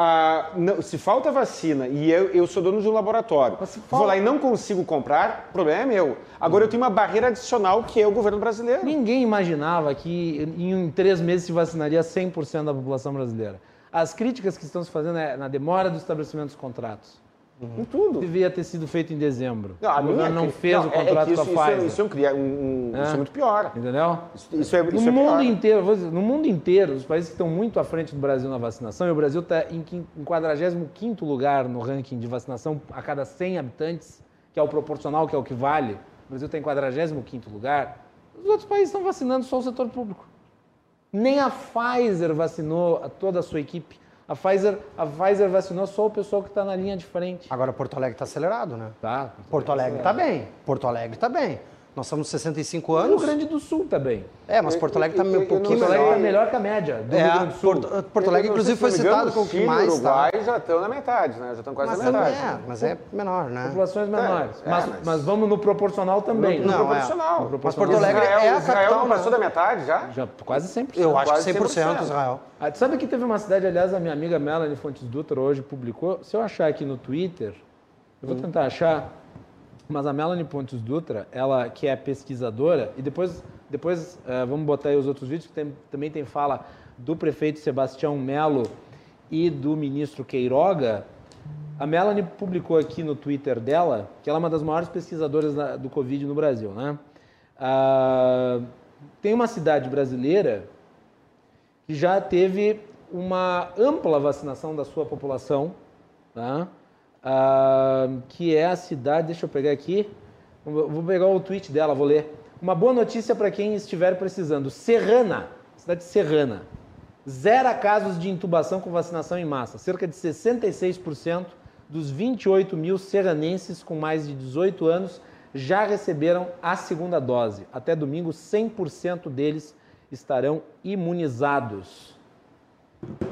ah, não- se falta vacina e eu, eu sou dono de um laboratório, vou lá e não consigo comprar, o problema é meu. Agora eu tenho uma barreira adicional que é o governo brasileiro. Ninguém imaginava que em, em três meses se vacinaria 100% da população brasileira. As críticas que estão se fazendo é na demora do estabelecimento dos contratos. Em tudo. Devia ter sido feito em dezembro. Não, a o minha não cri- fez não, o é- é contrato que com a isso, isso, é, Pfizer. isso é um É. isso é muito pior. Entendeu? Isso, isso é, No isso é mundo pior. inteiro, no mundo inteiro, os países que estão muito à frente do Brasil na vacinação, e o Brasil está em quin- em 45º lugar no ranking de vacinação a cada 100 habitantes, que é o proporcional, que é o que vale. O Brasil está em 45º lugar. Os outros países estão vacinando só o setor público. Nem a Pfizer vacinou a toda a sua equipe. A Pfizer, a Pfizer vacinou só o pessoal que está na linha de frente. Agora Porto Alegre está acelerado, né? Tá? Porto Alegre está bem. Porto Alegre está bem. Nós somos 65 O anos. Rio Grande do Sul também. É, mas Porto Alegre está um pouquinho Porto Alegre melhor. está melhor que a média do É, Rio Grande do Sul. Porto, Porto Alegre, inclusive, se foi citado como o que mais. o Uruguai Tá? já estão na metade, né? Já estão quase Mas, na metade. é, mas é menor, né? Populações menores. é, mas, mas- mas vamos no proporcional também. No né? Não, é. proporcional. No Mas Porto Alegre Israel, é a Israel capital, não passou né? da metade já? Já, quase 100%. Eu acho que Quase 100% 100%. Israel. Ah, sabe que teve uma cidade, aliás, a minha amiga Melanie Fontes Dutra hoje publicou. Se eu achar aqui no Twitter, eu vou tentar achar. Mas a Melanie Fontes Dutra, ela que é pesquisadora, e depois, depois eh, vamos botar aí os outros vídeos, que tem- também tem fala do prefeito Sebastião Melo e do ministro Queiroga. A Melanie publicou aqui no Twitter dela que ela é uma das maiores pesquisadoras do Covid no Brasil, né? Ah, tem uma cidade brasileira que já teve uma ampla vacinação da sua população, tá? Ah, que é a cidade, deixa eu pegar aqui, vou pegar o tweet dela, vou ler. Uma boa notícia para quem estiver precisando. Serrana, cidade de Serrana, zero casos de intubação com vacinação em massa. Cerca de 66% dos 28 mil serranenses com mais de 18 anos já receberam a segunda dose. Até domingo, 100% deles estarão imunizados.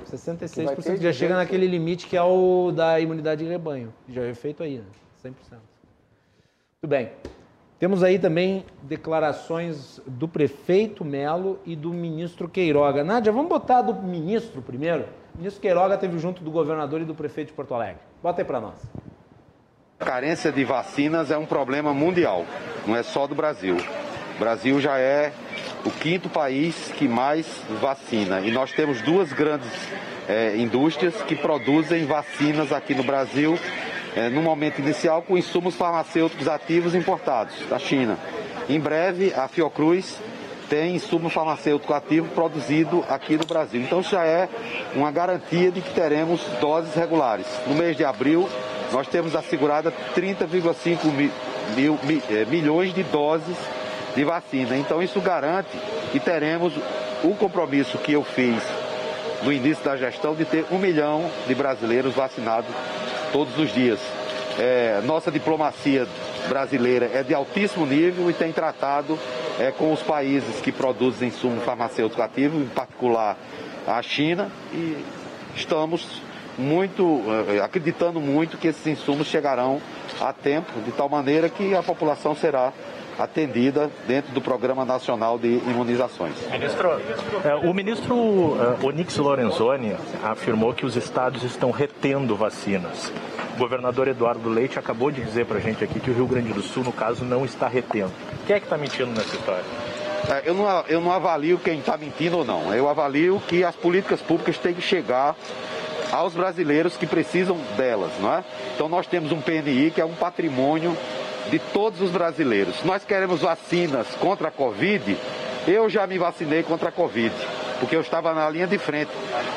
66% ter já chega gente- naquele limite que é o da imunidade de rebanho. Já é feito aí, né? 100%. Muito bem. Temos aí também declarações do prefeito Melo e do ministro Queiroga. Nádia, vamos botar do ministro primeiro? O ministro Queiroga teve junto do governador e do prefeito de Porto Alegre. Bota aí para nós. A carência de vacinas é um problema mundial, não é só do Brasil. O Brasil já é o quinto país que mais vacina e nós temos duas grandes eh, indústrias que produzem vacinas aqui no Brasil, eh, no momento inicial, com insumos farmacêuticos ativos importados da China. Em breve, a Fiocruz tem insumo farmacêutico ativo produzido aqui no Brasil. Então, já é uma garantia de que teremos doses regulares. No mês de abril, nós temos assegurada 30,5 mi- mil- mi- eh, milhões de doses de vacina. Então, isso garante que teremos o compromisso que eu fiz no início da gestão de ter um milhão de brasileiros vacinados todos os dias. É, nossa diplomacia brasileira é de altíssimo nível e tem tratado é, com os países que produzem insumo farmacêutico ativo, em particular a China, e estamos muito eh, acreditando muito que esses insumos chegarão a tempo, de tal maneira que a população será atendida dentro do Programa Nacional de Imunizações. Ministro, é, o ministro é, Onyx Lorenzoni afirmou que os estados estão retendo vacinas. O governador Eduardo Leite acabou de dizer para a gente aqui que o Rio Grande do Sul, no caso, não está retendo. Quem é que está mentindo nessa história? É, Eu não, eu não avalio quem está mentindo ou não. Eu avalio que as políticas públicas têm que chegar aos brasileiros que precisam delas, não é? Então nós temos um PNI que é um patrimônio de todos os brasileiros. Nós queremos vacinas contra a Covid, eu já me vacinei contra a Covid, porque eu estava na linha de frente.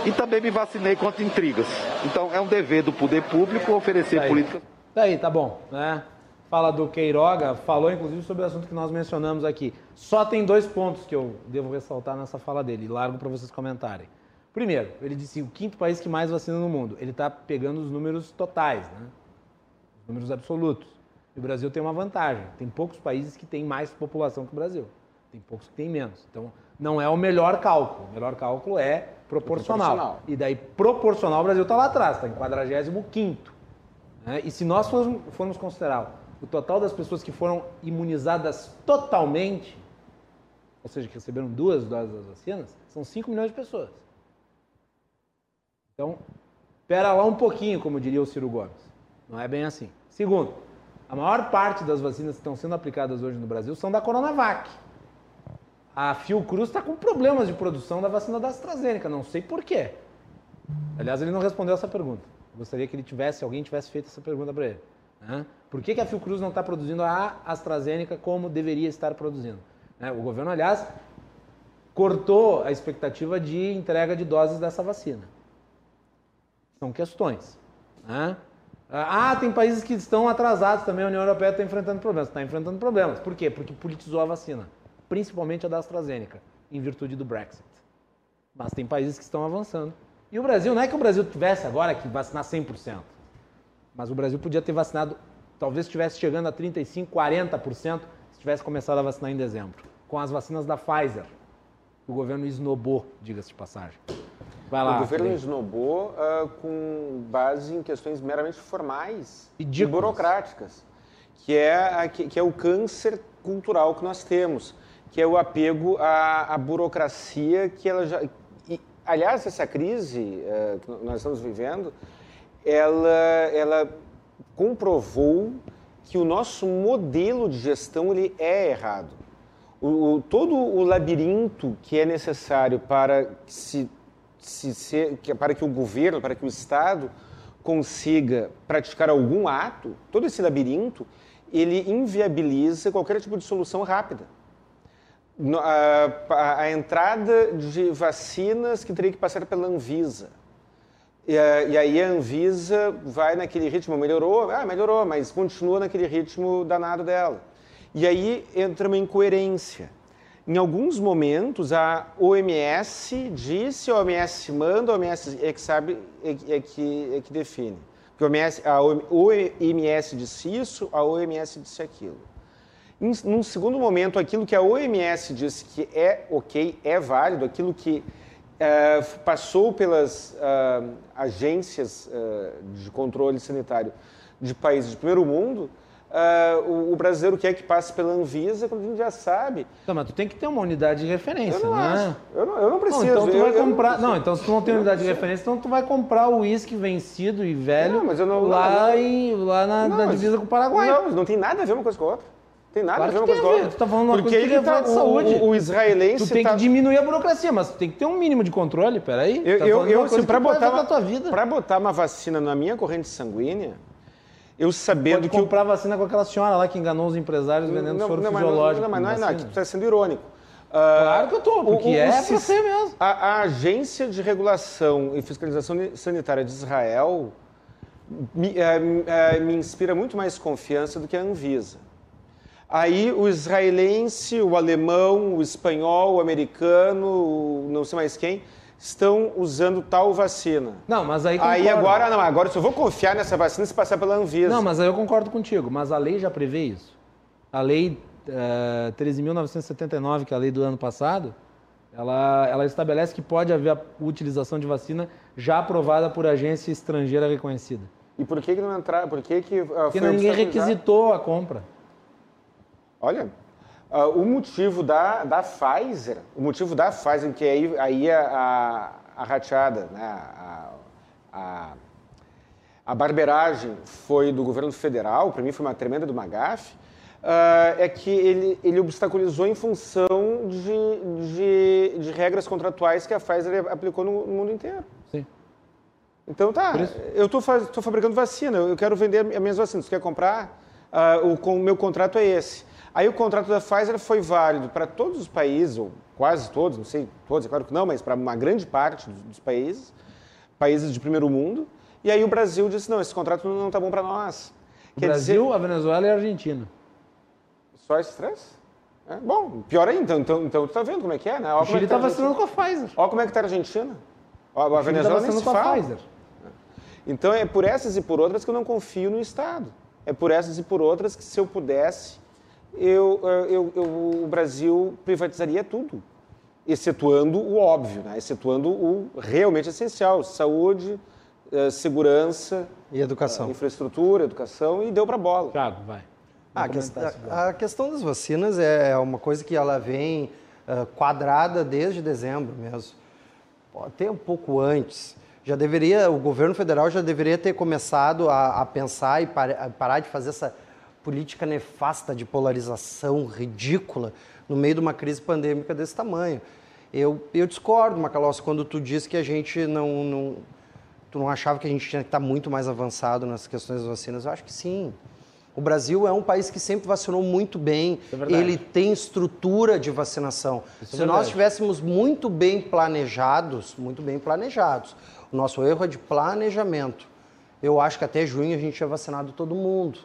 E também me vacinei contra intrigas. Então é um dever do poder público oferecer Tá aí. políticas Tá aí, tá bom, né? Fala do Queiroga, falou inclusive sobre o assunto que nós mencionamos aqui. Só tem dois pontos que eu devo ressaltar nessa fala dele, largo para vocês comentarem. Primeiro, ele disse o quinto país que mais vacina no mundo. Ele está pegando os números totais, né? Os números absolutos. E o Brasil tem uma vantagem. Tem poucos países que têm mais população que o Brasil. Tem poucos que têm menos. Então, não é o melhor cálculo. O melhor cálculo é proporcional. Proporcional. E daí, proporcional, o Brasil está lá atrás, está em 45 né? E se nós formos, formos considerar o total das pessoas que foram imunizadas totalmente, ou seja, que receberam duas doses das vacinas, são 5 milhões de pessoas. Então, espera lá um pouquinho, como diria o Ciro Gomes. Não é bem assim. Segundo, a maior parte das vacinas que estão sendo aplicadas hoje no Brasil são da Coronavac. A Fiocruz está com problemas de produção da vacina da AstraZeneca, não sei por quê. Aliás, ele não respondeu essa pergunta. Gostaria que ele tivesse, alguém tivesse feito essa pergunta para ele. né? Por que, que a Fiocruz não está produzindo a AstraZeneca como deveria estar produzindo? né? O governo, aliás, cortou a expectativa de entrega de doses dessa vacina. São questões. né? Ah, tem países que estão atrasados também, a União Europeia está enfrentando problemas. Está enfrentando problemas. Por quê? Porque politizou a vacina, principalmente a da AstraZeneca, em virtude do Brexit. Mas tem países que estão avançando. E o Brasil, não é que o Brasil tivesse agora que vacinar 100%, mas o Brasil podia ter vacinado, talvez estivesse chegando a 35%, 40%, se se tivesse começado a vacinar em dezembro, com as vacinas da Pfizer. O governo esnobou, diga-se de passagem. Lá. O governo esnobou uh, com base em questões meramente formais Ridículas. e burocráticas, que é, que, que, é o câncer cultural que nós temos, que é o apego à, à burocracia que ela já... E, aliás, essa crise uh, que nós estamos vivendo, ela, ela comprovou que o nosso modelo de gestão ele é errado. O, o, todo o labirinto que é necessário para se se, se, para que o governo, para que o Estado consiga praticar algum ato, todo esse labirinto, ele inviabiliza qualquer tipo de solução rápida. A, a, a entrada de vacinas que teria que passar pela Anvisa. E, e, aí a Anvisa vai naquele ritmo, melhorou? Ah, melhorou, mas continua naquele ritmo danado dela. E aí entra uma incoerência. Em alguns momentos, a OMS disse, a OMS manda, a OMS é que sabe, é, é que, é que define. Porque a OMS, a OMS disse isso, a OMS disse aquilo. Em, num segundo momento, aquilo que a OMS disse que é ok, é válido, aquilo que uh, passou pelas uh, agências uh, de controle sanitário de países de primeiro mundo, Uh, o, o, brasileiro quer que passe pela Anvisa quando a gente já sabe. Não, mas tu tem que ter uma unidade de referência, eu não né? Eu não, eu não preciso. Não, então tu eu, vai comprar. Não, não, então se tu não tem unidade de referência, então tu vai comprar o uísque vencido e velho não, lá, em, lá na, na divisa com o Paraguai. Não, não tem nada a ver uma coisa com a outra. Tem nada claro a ver uma coisa com a outra. Tu tá falando uma Porque coisa que tá, de saúde. O, o israelense Tu tem tá... que diminuir a burocracia, mas tu tem que ter um mínimo de controle, peraí. Eu, tá eu, eu assim, para botar, uma, botar uma vacina na minha corrente sanguínea, eu sabendo Pode que. comprar vacina com aquela senhora lá que enganou os empresários vendendo não, soro não, fisiológico. Não, mas não, é nada, tu está sendo irônico. Uh, claro que eu estou, porque o, o, é para ser mesmo. A, a, Agência de Regulação e Fiscalização Sanitária de Israel me, é, é, me inspira muito mais confiança do que a Anvisa. Aí o israelense, o alemão, o espanhol, o americano, o não sei mais quem, estão usando tal vacina. Não, mas aí concordo. Aí agora não, agora eu só vou confiar nessa vacina se passar pela Anvisa. Não, mas aí eu concordo contigo, mas a lei já prevê isso. A lei é, 13.979, que é a lei do ano passado, ela, ela estabelece que pode haver a utilização de vacina já aprovada por agência estrangeira reconhecida. E por que, que não entrar? Por que, que uh, Porque ninguém requisitou a compra. Olha, Uh, o motivo da, da Pfizer, o motivo da Pfizer, que aí, aí a, a, a rateada, né, a, a, a barberagem foi do governo federal, para mim foi uma tremenda do MAGAF, uh, é que ele, ele obstaculizou em função de, de, de, regras contratuais que a Pfizer aplicou no, no mundo inteiro. Sim. Então tá, eu estou fabricando vacina, eu quero vender as minhas vacinas, você quer comprar? Uh, o, o meu contrato é esse. Aí o contrato da Pfizer foi válido para todos os países, ou quase todos, não sei todos, é claro que não, mas para uma grande parte dos países, países de primeiro mundo. E aí o Brasil disse, não, esse contrato não está bom para nós. O Quer Brasil, dizer... a Venezuela e a Argentina. Só esses três? É, bom, pior ainda, então, então, então tu tá vendo como é que é, né? Olha o Chile está é tá vacinando com a Pfizer. Olha como é que está a Argentina. Olha, a Venezuela tá nem se com fala. A Pfizer. Então é por essas e por outras que eu não confio no Estado. É por essas e por outras que se eu pudesse eu, eu, eu, o Brasil privatizaria tudo, excetuando o óbvio, né? excetuando o realmente essencial, saúde, eh, segurança... E educação. Eh, infraestrutura, educação, e deu para bola. Tiago, vai. Ah, a, a, questão das vacinas é uma coisa que ela vem uh, quadrada desde dezembro mesmo, até um pouco antes. Já deveria, o governo federal já deveria ter começado a, a pensar e par, parar de fazer essa política nefasta de polarização ridícula no meio de uma crise pandêmica desse tamanho. Eu, eu discordo, Macalossi, quando tu diz que a gente não, não, Tu não achava que a gente tinha que estar muito mais avançado nas questões das vacinas? Eu acho que sim. O Brasil é um país que sempre vacinou muito bem, é ele tem estrutura de vacinação. Isso é Se é nós estivéssemos muito bem planejados, muito bem planejados, o nosso erro é de planejamento. Eu acho que até junho a gente tinha vacinado todo mundo.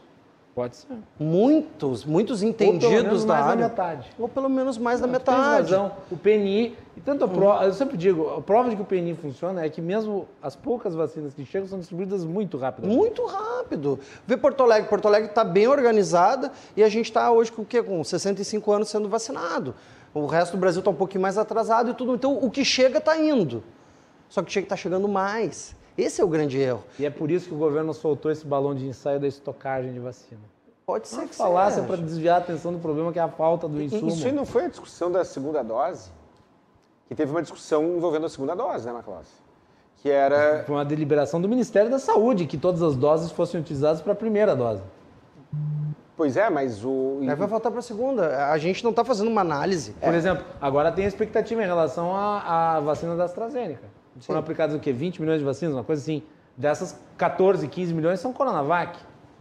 Pode ser. Muitos, muitos entendidos da mais área. da metade. Ou pelo menos mais da metade. da. Ou pelo menos mais da Não, tens metade. razão. O PNI, e tanto a prova, eu sempre digo, a prova de que o PNI funciona é que mesmo as poucas vacinas que chegam são distribuídas muito rapidamente. Muito rápido. Vê Porto Alegre. Porto Alegre está bem organizada e a gente está hoje com o quê? Com 65 anos sendo vacinado. O resto do Brasil está um pouquinho mais atrasado e tudo. Então, o que chega está indo. Só que chega está chegando mais. Esse é o grande erro. E é por isso que o governo soltou esse balão de ensaio da estocagem de vacina. Pode ser Uma que falácia para desviar a atenção do problema que é a falta do E insumo. Isso aí não foi a discussão da segunda dose? Que teve uma discussão envolvendo a segunda dose, né, Macalossi? Que era. Foi uma deliberação do Ministério da Saúde que todas as doses fossem utilizadas para a primeira dose. Pois é, mas o. Aí vai voltar para a segunda. A gente não está fazendo uma análise. Por exemplo, agora tem a expectativa em relação à, à vacina da AstraZeneca. Foram aplicados o quê? 20 milhões de vacinas, uma coisa assim. Dessas, 14, 15 milhões são Coronavac.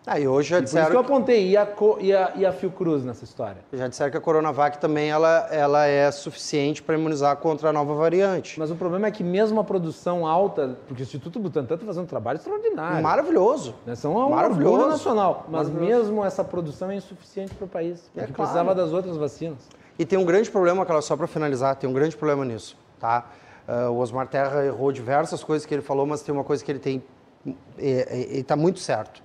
Aí hoje já E por isso que eu disseram, apontei, e a, e a, e a Fiocruz nessa história? já disseram que a Coronavac também ela, ela é suficiente para imunizar contra a nova variante. Mas o problema é que mesmo a produção alta, porque o Instituto Butantan está fazendo um trabalho extraordinário. Maravilhoso. Né? São um Maravilhoso. nacional. Mas Maravilhoso. mesmo essa produção é insuficiente para o país. Porque É claro. precisava das outras vacinas. E tem um grande problema, só para finalizar, tem um grande problema nisso, tá? Ah, o Osmar Terra errou diversas coisas que ele falou, mas tem uma coisa que ele tem, ele está muito certo.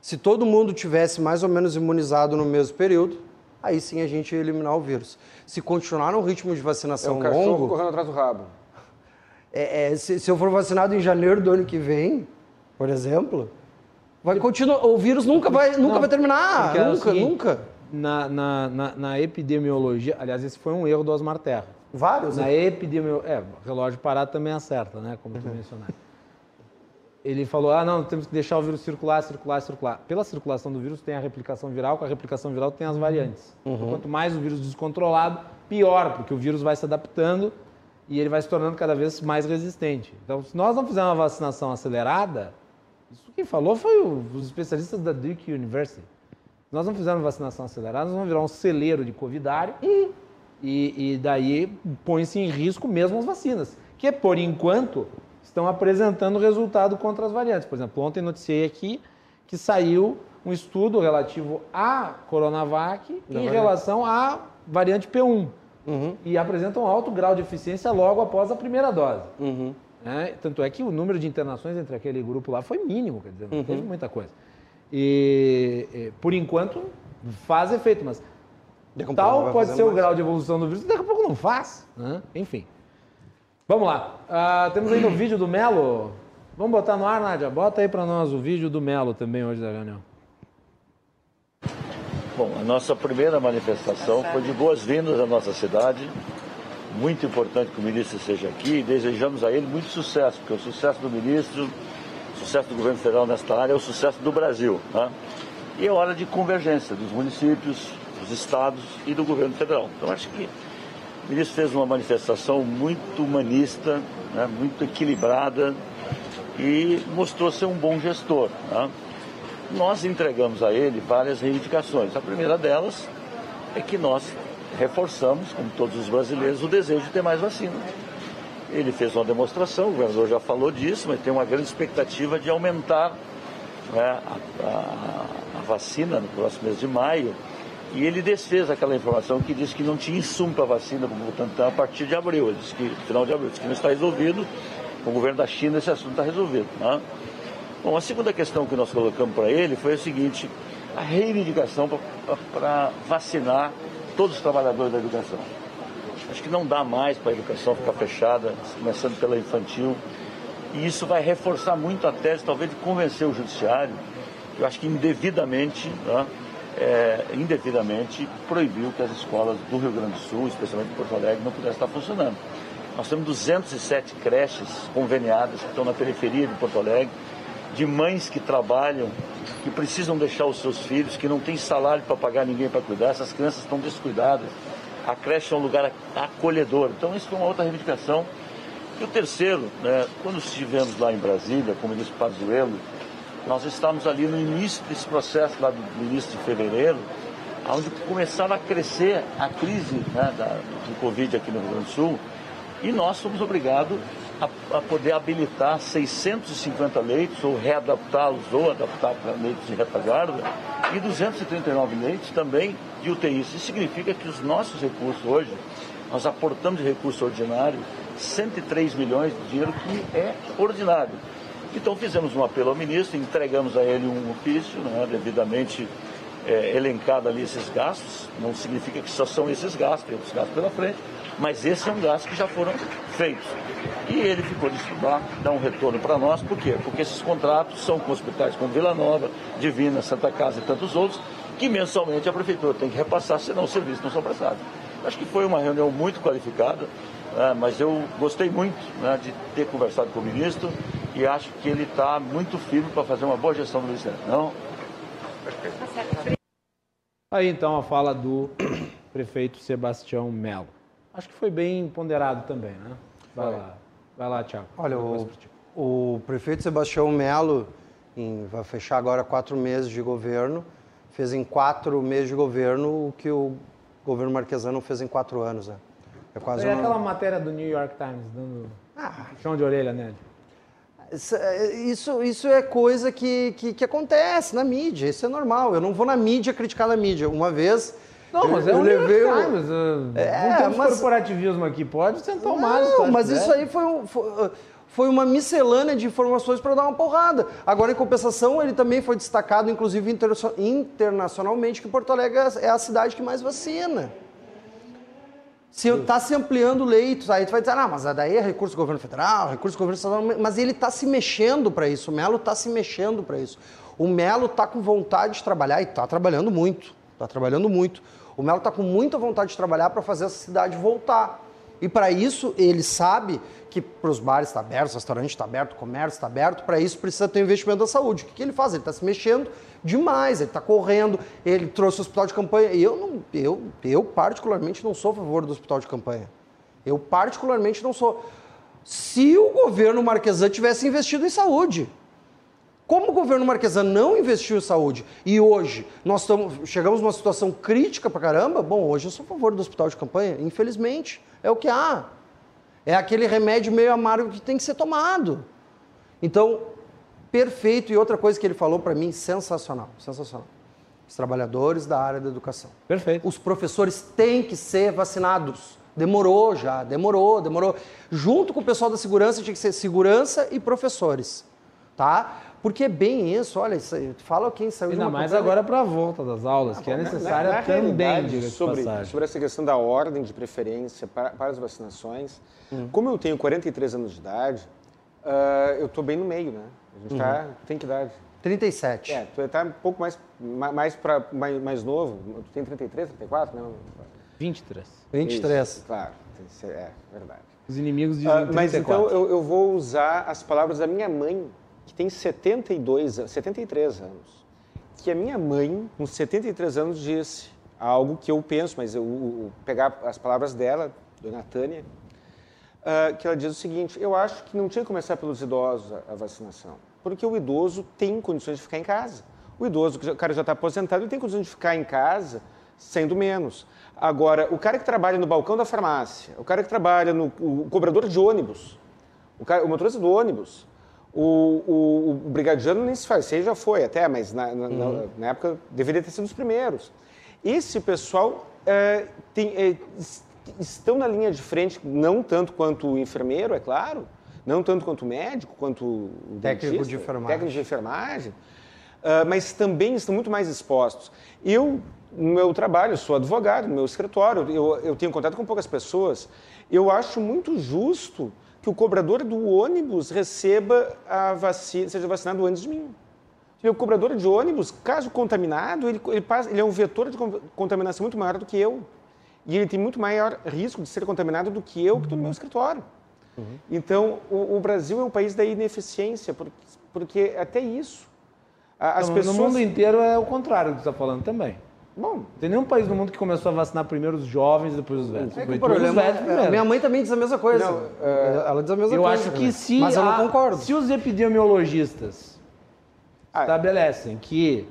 Se todo mundo tivesse mais ou menos imunizado no mesmo período, aí sim a gente ia eliminar o vírus. Se continuar no ritmo de É vacinação um cachorro longo, correndo atrás do rabo. é, é, se, se eu for vacinado em janeiro do ano que vem, por exemplo, vai continuar, o vírus nunca vai, nunca Não, vai terminar, é nunca, seguinte, nunca. Na, na, na, na epidemiologia, aliás, esse foi um erro do Osmar Terra. Vários, Na né? epidemiologia, é, relógio parado também acerta, né? Como tu mencionaste. Ele falou, ah, não, temos que deixar o vírus circular, circular, circular. Pela circulação do vírus tem a replicação viral, com a replicação viral tem as variantes. Então, quanto mais o vírus descontrolado, pior, porque o vírus vai se adaptando e ele vai se tornando cada vez mais resistente. Então, se nós não fizermos uma vacinação acelerada, isso quem falou foi os especialistas da Duke University. Se nós não fizermos vacinação acelerada, nós vamos virar um celeiro de covidário e, e daí põe-se em risco mesmo as vacinas, que por enquanto estão apresentando resultado contra as variantes. Por exemplo, ontem noticiei aqui que saiu um estudo relativo à Coronavac em relação à variante P1 e apresenta um alto grau de eficiência logo após a primeira dose. né? Tanto é que o número de internações entre aquele grupo lá foi mínimo, quer dizer, não teve muita coisa. E, e, por enquanto faz efeito, mas tal pode ser o mais. grau de evolução do vírus, daqui a pouco não faz. né? Enfim. Vamos lá. Ah, temos aí o vídeo do Melo. Vamos botar no ar, Nádia? Bota aí para nós o vídeo do Melo também hoje da reunião. Bom, a nossa primeira manifestação foi de boas-vindas à nossa cidade. Muito importante que o ministro esteja aqui e desejamos a ele muito sucesso, porque o sucesso do ministro, o sucesso do governo federal nesta área é o sucesso do Brasil. Né? E é hora de convergência dos municípios, dos estados e do governo federal. Então, acho que o ministro fez uma manifestação muito humanista, né, muito equilibrada e mostrou ser um bom gestor. né? Nós entregamos a ele várias reivindicações. A primeira delas é que nós reforçamos, como todos os brasileiros, o desejo de ter mais vacina. Ele fez uma demonstração, o governador já falou disso, mas tem uma grande expectativa de aumentar né, a, a- a vacina no próximo mês de maio. E ele desfez aquela informação que disse que não tinha insumo para vacina para o Butantan a partir de abril. Ele disse que, final de abril, disse que não está resolvido. Com o governo da China esse assunto está resolvido. né? Bom, a segunda questão que nós colocamos para ele foi o seguinte, a reivindicação para vacinar todos os trabalhadores da educação. Acho que não dá mais para a educação ficar fechada, começando pela infantil. E isso vai reforçar muito a tese, talvez, de convencer o judiciário, eu acho que indevidamente, né, é, indevidamente proibiu que as escolas do Rio Grande do Sul, especialmente em Porto Alegre, não pudessem estar funcionando. Nós temos 207 creches conveniadas que estão na periferia de Porto Alegre, de mães que trabalham, que precisam deixar os seus filhos, que não têm salário para pagar ninguém para cuidar, essas crianças estão descuidadas. A creche é um lugar acolhedor. Então, isso foi uma outra reivindicação. E o terceiro, né, quando estivemos lá em Brasília, com o ministro Pazuello, nós estávamos ali no início desse processo, lá do início de fevereiro, onde começava a crescer a crise né, da, do Covid aqui no Rio Grande do Sul, e nós fomos obrigados a, a poder habilitar 650 leitos, ou readaptá-los, ou adaptar para leitos de retaguarda, e 239 leitos também de UTI. Isso significa que os nossos recursos hoje, nós aportamos de recurso ordinário 103 milhões de dinheiro que é ordinário. Então fizemos um apelo ao ministro, entregamos a ele um ofício, né, devidamente é, elencado ali esses gastos. Não significa que só são esses gastos, tem outros gastos pela frente, mas esses são gastos que já foram feitos. E ele ficou de estudar, dar um retorno para nós, por quê? Porque esses contratos são com hospitais como Vila Nova, Divina, Santa Casa e tantos outros, que mensalmente a prefeitura tem que repassar, senão os serviços não são prestados. Acho que foi uma reunião muito qualificada, né, mas eu gostei muito né, de ter conversado com o ministro e acho que ele está muito firme para fazer uma boa gestão do Ministério. Não? Aí então a fala do prefeito Sebastião Melo. Acho que foi bem ponderado também, né? Vai foi. lá, vai lá, Tiago. Olha, o, o, prefeito Sebastião Melo em, vai fechar agora quatro meses de governo, fez em quatro meses de governo o que o governo marquesano fez em quatro anos, né? É quase uma... aquela matéria do New York Times dando ah. chão de orelha nele. Isso, isso é coisa que, que, que, acontece na mídia, isso é normal. Eu não vou na mídia criticar a mídia. Uma vez. Não, mas eu, é um levei New York Times. É, não temos mas... corporativismo aqui, pode sentar o mais. Não, mas isso aí foi, foi, foi uma miscelânea de informações para dar uma porrada. Agora, em compensação, ele também foi destacado, inclusive internacionalmente, que Porto Alegre é a cidade que mais vacina. Se está se ampliando leitos, aí tu vai dizer, ah, mas daí é recurso do governo federal, recurso do governo estadual, mas ele está se mexendo para isso, o Melo está se mexendo para isso. O Melo está com vontade de trabalhar e está trabalhando muito, está trabalhando muito. O Melo está com muita vontade de trabalhar para fazer essa cidade voltar. E para isso ele sabe que para os bares está aberto, o restaurante está aberto, o comércio está aberto, para isso precisa ter um investimento da saúde. O que, que ele faz? Ele está se mexendo demais, ele está correndo, ele trouxe o hospital de campanha. Eu, não, eu, eu, particularmente, não sou a favor do hospital de campanha. Eu, particularmente, não sou. Se o governo Marquesan tivesse investido em saúde, como o governo Marquesan não investiu em saúde e hoje nós estamos, chegamos numa situação crítica para caramba, bom, hoje eu sou a favor do hospital de campanha, infelizmente, é o que há. É aquele remédio meio amargo que tem que ser tomado. Então, perfeito. E outra coisa que ele falou para mim, sensacional, sensacional. Os trabalhadores da área da educação. Perfeito. Os professores têm que ser vacinados. Demorou já, demorou, demorou. Junto com o pessoal da segurança, tinha que ser segurança e professores, tá? Porque é bem isso, olha, isso, fala quem saiu Ainda mais agora para a volta das aulas, ah, que é necessária na, na também, sobre, sobre essa questão da ordem de preferência para, para as vacinações. Hum. Como eu tenho 43 anos de idade, uh, eu estou bem no meio, né? A gente tá, uhum. tem que idade? 37. É, tu está um pouco mais, mais, pra, mais, mais novo. Tu tem 33, 34, né? 23. 23. Isso, claro, é verdade. Os inimigos de uh, Mas então eu, eu, vou usar as palavras da minha mãe, que tem 72, 73 anos. Que a minha mãe, com 73 anos, disse algo que eu penso, mas eu, eu pegar as palavras dela, dona Tânia, uh, que ela diz o seguinte: eu acho que não tinha que começar pelos idosos a, a, vacinação, porque o idoso tem condições de ficar em casa. O idoso, o cara já está aposentado, ele tem condições de ficar em casa sendo menos. Agora, o cara que trabalha no balcão da farmácia, o cara que trabalha no o cobrador de ônibus, o, cara, o motorista do ônibus, o, o, o, brigadiano nem se faz, você já foi até, mas na, na, uhum. na, época deveria ter sido os primeiros. Esse pessoal é, tem, é, estão na linha de frente, não tanto quanto o enfermeiro, é claro, não tanto quanto o médico, quanto o técnico dentista, de enfermagem, técnico de enfermagem uh, mas também estão muito mais expostos. Eu, no meu trabalho, sou advogado, no meu escritório, eu, eu tenho contato com poucas pessoas, eu acho muito justo que o cobrador do ônibus receba a vacina, seja vacinado antes de mim. O cobrador de ônibus, caso contaminado, ele, ele, passa, ele é um vetor de contaminação muito maior do que eu. E ele tem muito maior risco de ser contaminado do que eu, que estou no meu escritório. Uhum. Então, o, o, Brasil é um país da ineficiência, porque, porque até isso. As então, pessoas... No mundo inteiro é o contrário do que você está falando também. Bom, não tem nenhum país no mundo que começou a vacinar primeiro os jovens e depois os velhos. É que o problema, os velhos é, minha mãe também diz a mesma coisa. Não, é, ela diz a mesma eu coisa. Eu acho que se, Mas eu não concordo. se os epidemiologistas ah, estabelecem que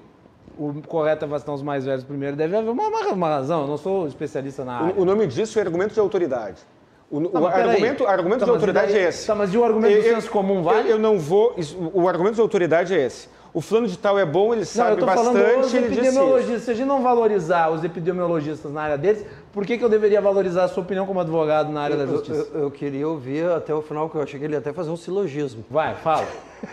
o correto é vacinar os mais velhos primeiro, deve haver uma, uma, uma razão. Eu não sou especialista na área. O, o nome disso é argumento de autoridade. O, não, o argumento, argumento tá, da autoridade daí, é esse. Tá, mas e o argumento eu, do senso comum vale? Eu, eu, não vou. O argumento da autoridade é esse. O fulano de tal é bom, ele sabe não, bastante, ele epidemiologistas. Se a gente não valorizar os epidemiologistas na área deles, por que, que eu deveria valorizar a sua opinião como advogado na área eu, da justiça? Eu, eu, queria ouvir até o final, que eu achei que ele ia até fazer um silogismo. Vai, fala.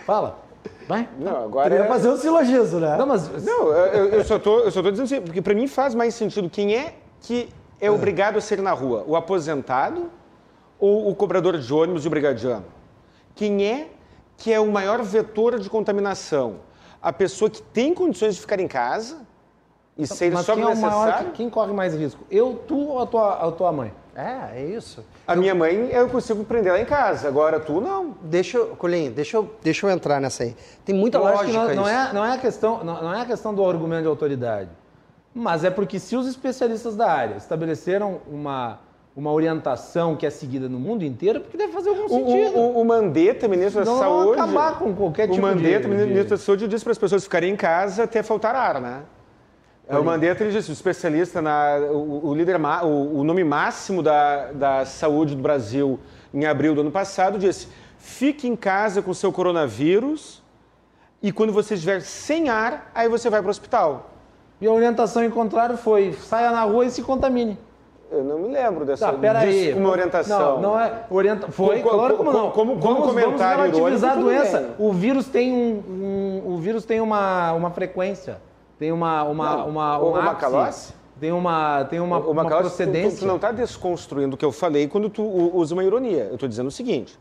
fala. Vai. Não, agora Queria é... fazer um silogismo, né? Não, mas... Não, eu, eu, só tô, eu só tô dizendo assim, porque para mim faz mais sentido quem é que é, é obrigado a ser na rua, o aposentado ou o cobrador de ônibus e o brigadiano? Quem é que é o maior vetor de contaminação? A pessoa que tem condições de ficar em casa e ser Mas só quem é necessário? Maior, quem corre mais risco? Eu, tu ou a tua, a tua mãe? É, é isso. A eu... minha mãe eu consigo prender lá em casa, agora tu não. Deixa eu, Colinho, deixa eu, deixa eu entrar nessa aí. Tem muita eu lógica não, não, é, não, é a questão, não, não é a questão do argumento de autoridade, mas é porque se os especialistas da área estabeleceram uma uma orientação que é seguida no mundo inteiro, porque deve fazer algum sentido. O, o, o Mandetta, ministro da Saúde... Não acabar com qualquer tipo o Mandetta, de... ministro da Saúde, disse para as pessoas ficarem em casa até faltar ar, né? É, o Mandetta, ele disse, o especialista, na, o, o líder, o, o nome máximo da, da saúde do Brasil em abril do ano passado, disse, fique em casa com o seu coronavírus e quando você estiver sem ar, aí você vai para o hospital. E a orientação em contrário foi, saia na rua e se contamine. Eu não me lembro dessa tá, peraí. uma orientação. Não, não é. Orienta... Foi, como, claro como não. Como, como vamos, comentário vamos relativizar a doença. O vírus tem, um, um, o vírus tem uma, uma frequência. Tem uma. uma, não, uma, um? Tem uma, tem uma, o, uma procedência. Tu, tu, tu não está desconstruindo o que eu falei quando tu usa uma ironia. Eu estou dizendo o seguinte: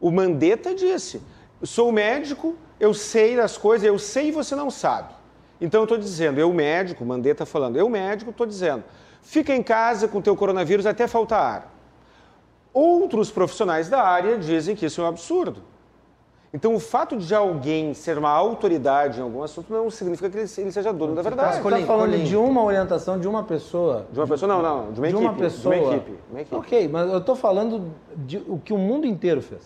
o Mandetta disse, sou médico, eu sei das coisas, eu sei e você não sabe. Então eu estou dizendo, eu médico, Mandetta falando, eu médico, estou dizendo, Fica em casa com o teu coronavírus até faltar ar. Outros profissionais da área dizem que isso é um absurdo. Então, o fato de alguém ser uma autoridade em algum assunto não significa que ele seja dono da verdade. Você está falando de uma orientação de uma pessoa. De uma pessoa, não, não, de uma de equipe. Uma pessoa. De uma equipe, uma equipe. Ok, mas eu estou falando de o que o mundo inteiro fez.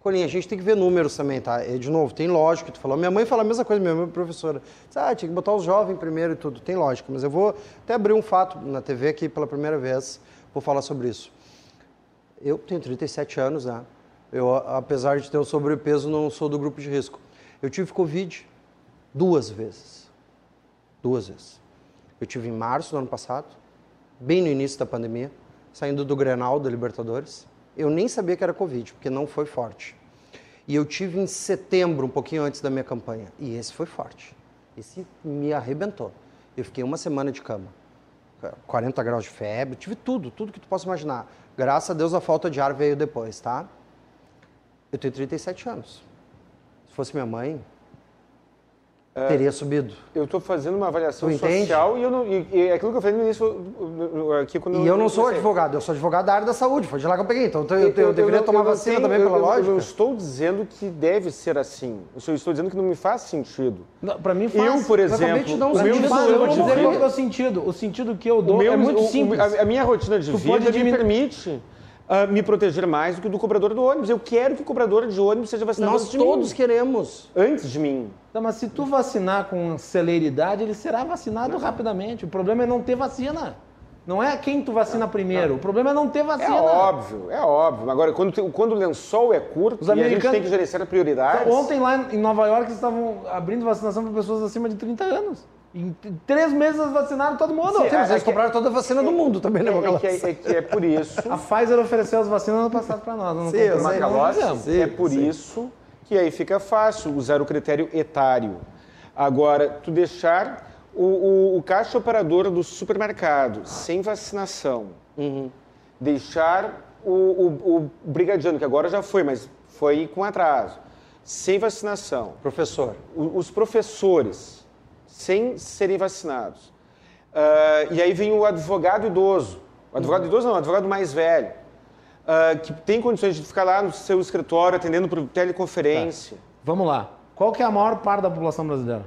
Colinha, a gente tem que ver números também, tá? E, de novo, tem lógica, tu falou. Minha mãe fala a mesma coisa, minha mãe é professora. Diz, ah, tinha que botar os jovens primeiro e tudo. Tem lógica, mas eu vou até abrir um fato na TV aqui pela primeira vez, vou falar sobre isso. Eu tenho 37 anos, né? Eu, apesar de ter o sobrepeso, não sou do grupo de risco. Eu tive Covid duas vezes. Duas vezes. Eu tive em março do ano passado, bem no início da pandemia, saindo do Grenal da Libertadores. Eu nem sabia que era Covid, porque não foi forte. E eu tive em setembro, um pouquinho antes da minha campanha. E esse foi forte. Esse me arrebentou. Eu fiquei uma semana de cama. 40 graus de febre, tive tudo, tudo que tu possa imaginar. Graças a Deus a falta de ar veio depois, tá? Eu tenho 37 anos. Se fosse minha mãe, é, teria subido. Eu estou fazendo uma avaliação social e, eu não, e, e é aquilo que eu falei no início aqui quando E eu não sou advogado, eu sou advogado da área da saúde, foi de lá que eu peguei. Então eu, eu, eu deveria tomar vacina também pela lógica. Eu não estou dizendo que deve ser assim. Eu estou dizendo que não me faz sentido. Para mim faz. Eu, por exemplo, não, o meu faz, eu vou dizer qual é o sentido. O sentido que eu dou meu, é muito simples. a, a, minha rotina de tu vida me permite uh, me proteger mais do que do cobrador do ônibus. Eu quero que o cobrador de ônibus seja vacinado Nós todos mim. queremos. Antes de mim. Não, mas se tu vacinar com celeridade, ele será vacinado não. rapidamente. O problema é não ter vacina. Não é quem tu vacina primeiro. Não. O problema é não ter vacina. É óbvio, é óbvio. Agora, quando, quando o lençol é curto Os e a gente tem que gerenciar a prioridade. Então, ontem lá em Nova York, eles estavam abrindo vacinação para pessoas acima de 30 anos. Em três meses eles vacinaram todo mundo. Sim, mas eles compraram toda a vacina do mundo também, né? É, que, é, é, que é por isso. a Pfizer ofereceu as vacinas no passado para nós. Não sim, sim, é por sim. isso que aí fica fácil usar o critério etário. Agora, tu deixar o, o, o caixa operador do supermercado sem vacinação, uhum. deixar o, o, o brigadiano, que agora já foi, mas foi com atraso, sem vacinação. Professor. O, os professores sem serem vacinados. Uh, e aí vem o advogado idoso. O advogado uhum. idoso não, o advogado mais velho. Uh, que tem condições de ficar lá no seu escritório atendendo por teleconferência. Tá. Vamos lá. Qual que é a maior parte da população brasileira?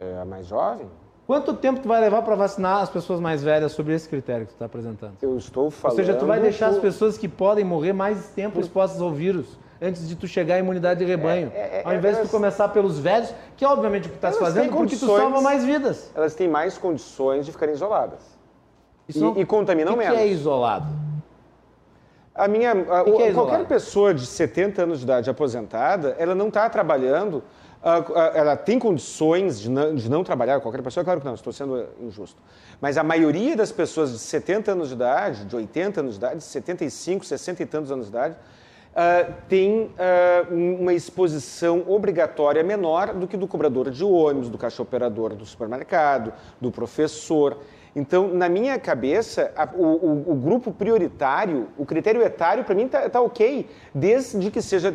É a mais jovem. Quanto tempo tu vai levar para vacinar as pessoas mais velhas sobre esse critério que tu está apresentando? Eu estou falando... Ou seja, tu vai deixar as pessoas que podem morrer mais tempo expostas ao vírus antes de tu chegar à imunidade de rebanho. É, é, Ao invés elas, de tu começar pelos velhos, que é obviamente o que tu estás fazendo, porque tu salva mais vidas. Elas têm mais condições de ficarem isoladas. Isso e, não, e contaminam que menos. O que é isolado? A minha, a- que é o- qualquer isolado? pessoa de 70 anos de idade aposentada, ela não está trabalhando, ah, ah, ela tem condições de não, de não trabalhar, qualquer pessoa, claro que não, estou sendo injusto. Mas a maioria das pessoas de 70 anos de idade, de 80 anos de idade, 75, 60 e tantos anos de idade, ah, tem um- uma exposição obrigatória menor do que do cobrador de ônibus, do caixa operador do supermercado, do professor. Então, na minha cabeça, a- o, o- o grupo prioritário, o critério etário, para mim, está ok, desde que seja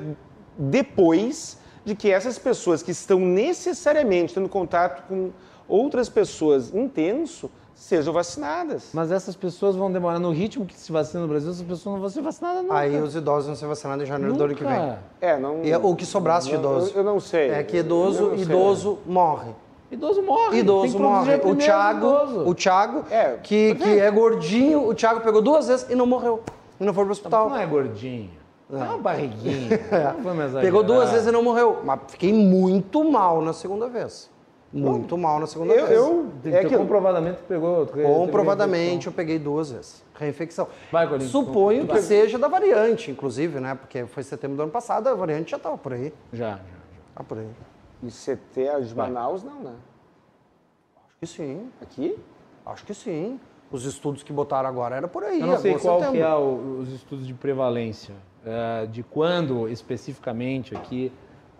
depois de que essas pessoas que estão necessariamente tendo contato com outras pessoas intenso sejam vacinadas. Mas essas pessoas vão demorar no ritmo que se vacina no Brasil, essas pessoas não vão ser vacinadas nunca. Aí os idosos vão ser vacinados em janeiro do ano que vem. Nunca. É, não. E o que sobrasse de idoso. Eu, eu não sei. É que idoso, idoso morre. Idoso morre. Idoso Tem que proteger morre. O Thiago, idoso. o Thiago É, que, que é gordinho, o Thiago pegou duas vezes e não morreu. E não foi pro hospital. Não é gordinho. É uma barriguinha. Exagerar. Pegou duas vezes e não morreu. Mas fiquei muito mal na segunda vez. Muito mal na segunda Eu, vez. eu é que que comprovadamente pegou. Comprovadamente eu peguei duas vezes. Reinfecção. Vai, Colinho. Suponho que seja da variante, inclusive, né? Porque foi setembro do ano passado, a variante já estava por aí. Já, já. Tá por aí. E CT de Manaus, não, né? Acho que sim. Aqui? Acho que sim. Os estudos que botaram agora era por aí. Eu não sei agosto, qual setembro. que é o- os estudos de prevalência, eh, de quando especificamente aqui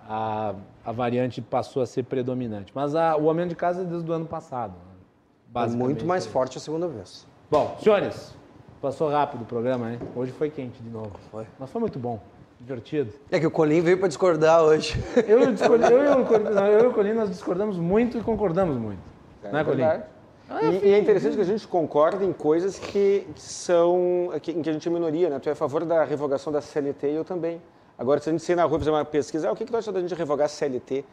a, a variante passou a ser predominante. Mas a- o aumento de casos é desde o ano passado. né? Basicamente. muito mais forte a segunda vez. Bom, senhores, passou rápido o programa, hein? Hoje foi quente de novo. Foi. Mas foi muito bom, divertido. É que o Colim veio para discordar hoje. Eu, e Discord- eu, e o Col- não, eu e o Colin, nós discordamos muito e concordamos muito. É não é, Colin? verdade. E, e é interessante que a gente concorde em coisas que, que são. que- em que a gente é minoria, né? Tu é a favor da revogação da CLT e eu também. Agora, se a gente sair na rua e fazer uma pesquisa, ah, o que, que tu acha da gente revogar a CLT?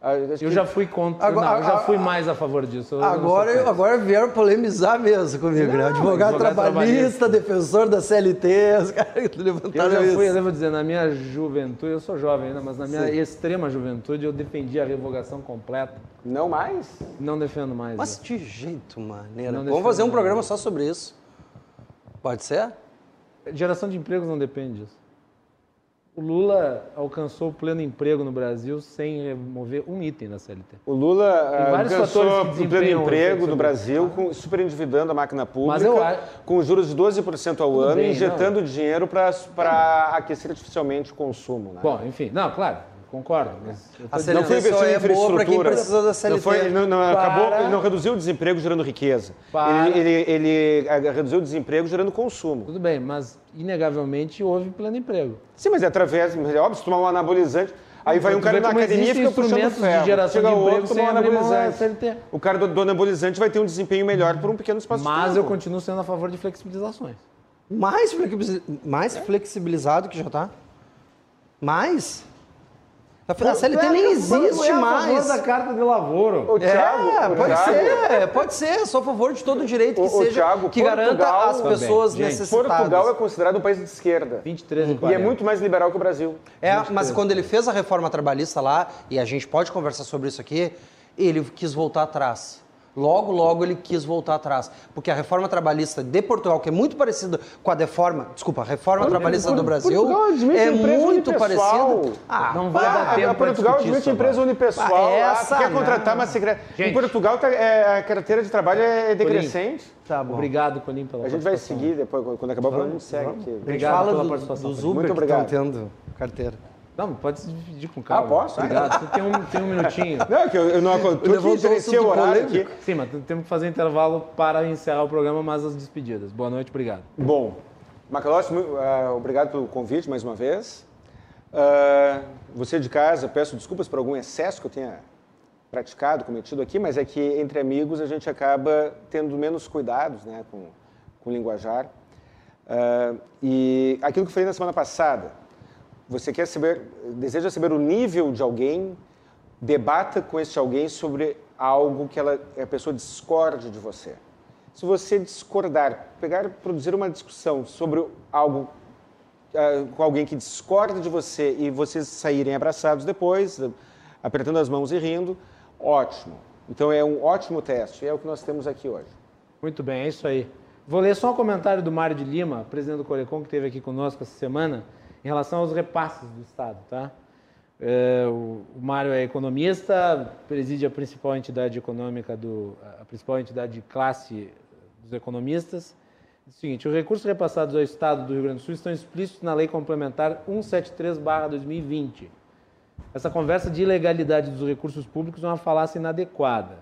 Ah, Eu já fui contra. Agora- não, eu já fui mais a favor disso. Eu não Agora, contra. agora vieram polemizar mesmo comigo, né? Advogado advogado trabalhista, defensor da CLT, os caras Eu levantaram já isso. fui, eu devo dizer, na minha juventude, eu sou jovem ainda, mas na minha extrema juventude eu defendi a revogação completa. Não mais? Não defendo mais. Mas né? de jeito maneira. Não Vamos fazer um programa só sobre isso. Pode ser? Geração de empregos não depende disso. O Lula alcançou o pleno emprego no Brasil sem remover um item da CLT. O Lula ah, alcançou o pleno emprego efeito do Brasil, com, superendividando a máquina pública, eu com juros de 12% ao ano, bem, injetando dinheiro para aquecer artificialmente o consumo. Né? Bom, enfim, não, claro, concordo. Mas A dizendo- não foi investido em é boa para quem infraestrutura. precisa da Não, foi, não, não Para- acabou, ele não reduziu o desemprego gerando riqueza. Para- Ele, ele, ele, ah, reduziu o desemprego gerando consumo. Tudo bem, mas inegavelmente houve pleno emprego. Sim, mas é através, mas é óbvio, se tomar um anabolizante, aí vai um Tu cara na academia e fica puxando instrumentos de ferro. geração Chega de outro, emprego toma um anabolizante. O cara do, do anabolizante vai ter um desempenho melhor por um pequeno espaço de Mas tempo. eu continuo sendo a favor de flexibilizações. Mais, flexi- mais flexibilizado que já tá? Mais? A CLT nem existe é a mais. favor da carta de lavoro. O Thiago, é, o pode Thiago- ser, pode ser. Sou a favor de todo direito que O- o seja Thiago, que garanta Portugal as também. pessoas Gente, necessitadas. Portugal é considerado um país de esquerda. 23 e E 40. é muito mais liberal que o Brasil. É, mas quando ele fez a reforma trabalhista lá, e a gente pode conversar sobre isso aqui, ele quis voltar atrás. Logo, logo ele quis voltar atrás. Porque a reforma trabalhista de Portugal, que é muito parecida com a reforma, desculpa, a reforma trabalhista do Brasil, é muito parecida. Ah, Não vai dar Ah, tempo Portugal admite isso empresa agora. unipessoal. Ah, essa tu quer não. contratar uma secretaria. Em. Portugal tá- é, a carteira de trabalho é decrescente. Tá bom. Obrigado, Colim, pela A gente vai seguir depois, quando acabar o programa, a gente segue aqui. A gente Obrigado fala pela do- participação. dos Muito Uber que obrigado. estão tendo carteira. Não, pode se dividir com calma. Ah, posso? Obrigado. Tu tem um, tem um minutinho. Não, é que eu, eu não tu Levantou que o horário aqui. Sim, mas temos que fazer intervalo para encerrar o programa, mas as despedidas. Boa noite, obrigado. Bom, Macalossi, mu- ah, obrigado pelo convite mais uma vez. Ah, você de casa, peço desculpas por algum excesso que eu tenha praticado, cometido aqui, mas é que entre amigos a gente acaba tendo menos cuidados né, com, com o linguajar. Ah, e aquilo que eu falei na semana passada, você quer saber, deseja saber o nível de alguém, debata com esse alguém sobre algo que ela, a pessoa discorde de você. Se você discordar, pegar, produzir uma discussão sobre algo ah, com alguém que discorda de você e vocês saírem abraçados depois, apertando as mãos e rindo, ótimo. Então é um ótimo teste, é o que nós temos aqui hoje. Muito bem, é isso aí. Vou ler só um comentário do Mário de Lima, presidente do Corecon, que esteve aqui conosco essa semana, em relação aos repasses do Estado. Tá? É, o, o Mário é economista, preside a principal entidade econômica, do, a principal entidade de classe dos economistas. É o seguinte, os recursos repassados ao Estado do Rio Grande do Sul estão explícitos na Lei Complementar 173-2020. Essa conversa de ilegalidade dos recursos públicos é uma falácia inadequada.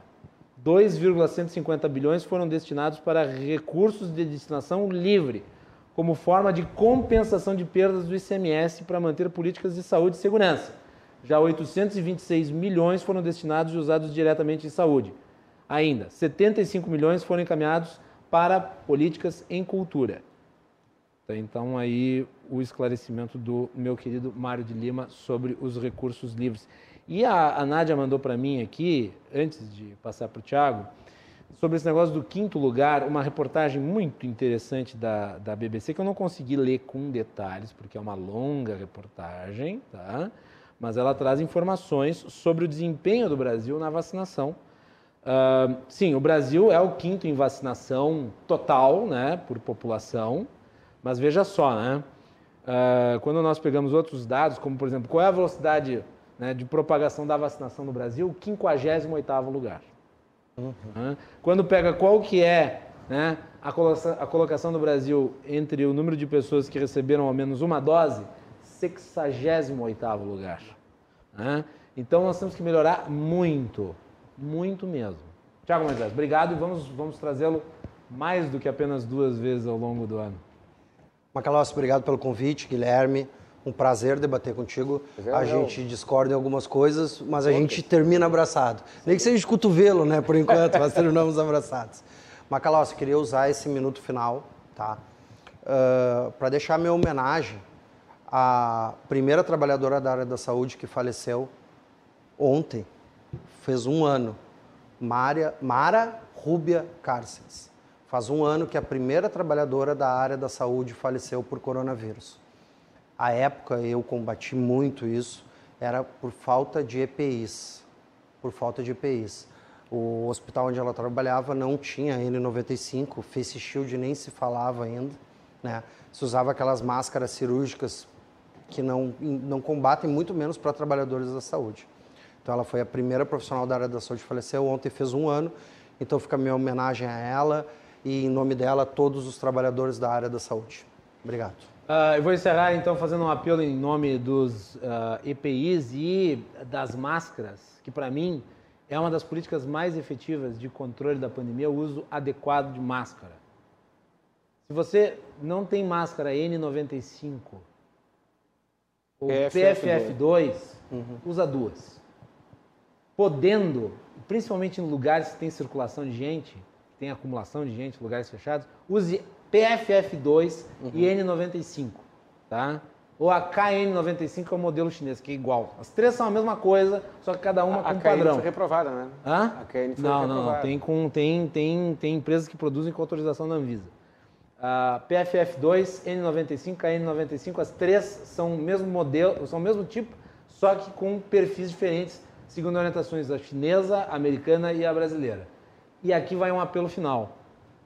2,150 bilhões foram destinados para recursos de destinação livre, como forma de compensação de perdas do ICMS para manter políticas de saúde e segurança. Já 826 milhões foram destinados e usados diretamente em saúde. Ainda, 75 milhões foram encaminhados para políticas em cultura. Então, aí o esclarecimento do meu querido Mário de Lima sobre os recursos livres. E a, a Nádia mandou para mim aqui, antes de passar para o Tiago, sobre esse negócio do quinto lugar, uma reportagem muito interessante da, da BBC, que eu não consegui ler com detalhes, porque é uma longa reportagem, tá? mas ela traz informações sobre o desempenho do Brasil na vacinação. Uh, sim, o Brasil é o quinto em vacinação total, né, por população, mas veja só, né, uh, quando nós pegamos outros dados, como por exemplo, qual é a velocidade né, de propagação da vacinação no Brasil, 58º lugar. Uhum. Quando pega qual que é né, a, colocação, a colocação do Brasil entre o número de pessoas que receberam ao menos uma dose, 68º lugar. Né? Então nós temos que melhorar muito, muito mesmo. Tiago Moisés, obrigado e vamos, vamos trazê-lo mais do que apenas duas vezes ao longo do ano. Macalossi, obrigado pelo convite, Guilherme um prazer debater contigo. É, a gente discorda em algumas coisas, mas a gente termina abraçado. Nem que seja de cotovelo, né, por enquanto, mas terminamos abraçados. Macalossi, queria usar esse minuto final, tá? Uh, para deixar minha homenagem à primeira trabalhadora da área da saúde que faleceu ontem, fez um ano, Maria, Mara Rúbia Cárceres. Faz um ano que a primeira trabalhadora da área da saúde faleceu por coronavírus a época eu combati muito isso, era por falta de EPIs, por falta de EPIs. O hospital onde ela trabalhava não tinha N95, face shield nem se falava ainda, né? Se usava aquelas máscaras cirúrgicas que não, não combatem, muito menos para trabalhadores da saúde. Então ela foi a primeira profissional da área da saúde, faleceu ontem, fez um ano, então fica a minha homenagem a ela e em nome dela todos os trabalhadores da área da saúde. Obrigado. Uh, eu vou encerrar então fazendo um apelo em nome dos uh, ah, EPIs e das máscaras, que para mim é uma das políticas mais efetivas de controle da pandemia, o uso adequado de máscara. Se você não tem máscara N95 ou PFF2, uhum. usa duas. Podendo, principalmente em lugares que tem circulação de gente, que tem acumulação de gente, lugares fechados, use PFF2 uhum. e N95, tá? Ou a KN95 é o modelo chinês, que é igual. As três são a mesma coisa, só que cada uma a, com um padrão. A KN foi reprovada, né? Hã? A KN foi não, reprovada. Não, não, tem, com, tem, tem, tem empresas que produzem com autorização da Anvisa. Uh, PFF2, N95, KN95, as três são o mesmo modelo, são o mesmo tipo, só que com perfis diferentes, segundo orientações da chinesa, a americana e a brasileira. E aqui vai um apelo final.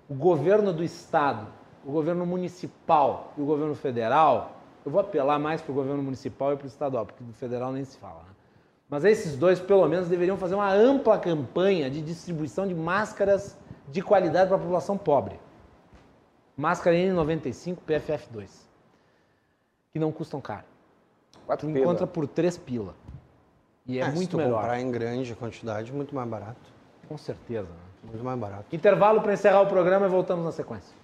O governo do estado o governo municipal e o governo federal, eu vou apelar mais para o governo municipal e para o estadual, porque do federal nem se fala. Né? Mas esses dois, pelo menos, deveriam fazer uma ampla campanha de distribuição de máscaras de qualidade para a população pobre. Máscara N95 PFF2, que não custam caro. Quatro tu pila. encontra por três pila. E é, é muito se tu melhor. comprar em grande quantidade, muito mais barato. Com certeza. Né? Muito mais barato. Intervalo para encerrar o programa e voltamos na sequência.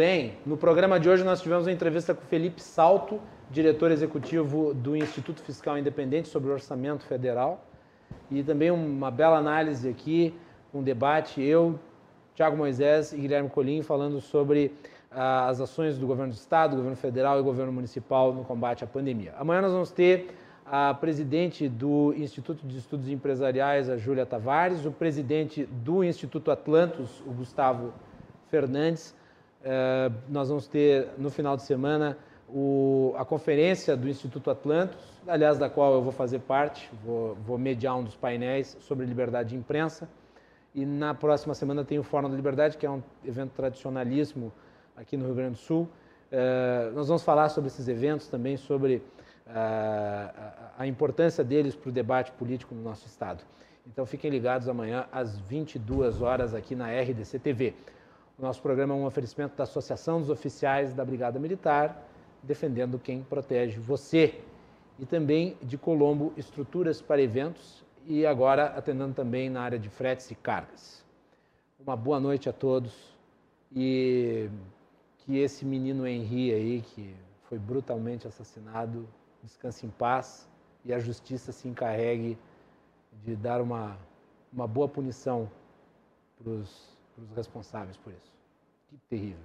Bem. No programa de hoje nós tivemos uma entrevista com Felipe Salto, diretor executivo do Instituto Fiscal Independente sobre o Orçamento Federal. E também uma bela análise aqui, um debate, eu, Tiago Moisés e Guilherme Colim falando sobre ah, as ações do governo do Estado, do governo federal e governo municipal no combate à pandemia. Amanhã nós vamos ter a presidente do Instituto de Estudos Empresariais, a Júlia Tavares, o presidente do Instituto Atlantos, o Gustavo Fernandes. Eh, nós vamos ter no final de semana o, a conferência do Instituto Atlantos, aliás, da qual eu vou fazer parte, vou, vou mediar um dos painéis sobre liberdade de imprensa. E na próxima semana tem o Fórum da Liberdade, que é um evento tradicionalíssimo aqui no Rio Grande do Sul. Uh, nós vamos falar sobre esses eventos também, sobre uh, a, a importância deles para o debate político no nosso Estado. Então fiquem ligados amanhã às 22 horas aqui na RDC TV. O nosso programa é um oferecimento da Associação dos Oficiais da Brigada Militar, defendendo quem protege você. E também de Colombo Estruturas para Eventos, e agora atendendo também na área de fretes e cargas. Uma boa noite a todos e que esse menino Henri aí, que foi brutalmente assassinado, descanse em paz e a justiça se encarregue de dar uma, uma boa punição para os responsáveis por isso. Que terrível.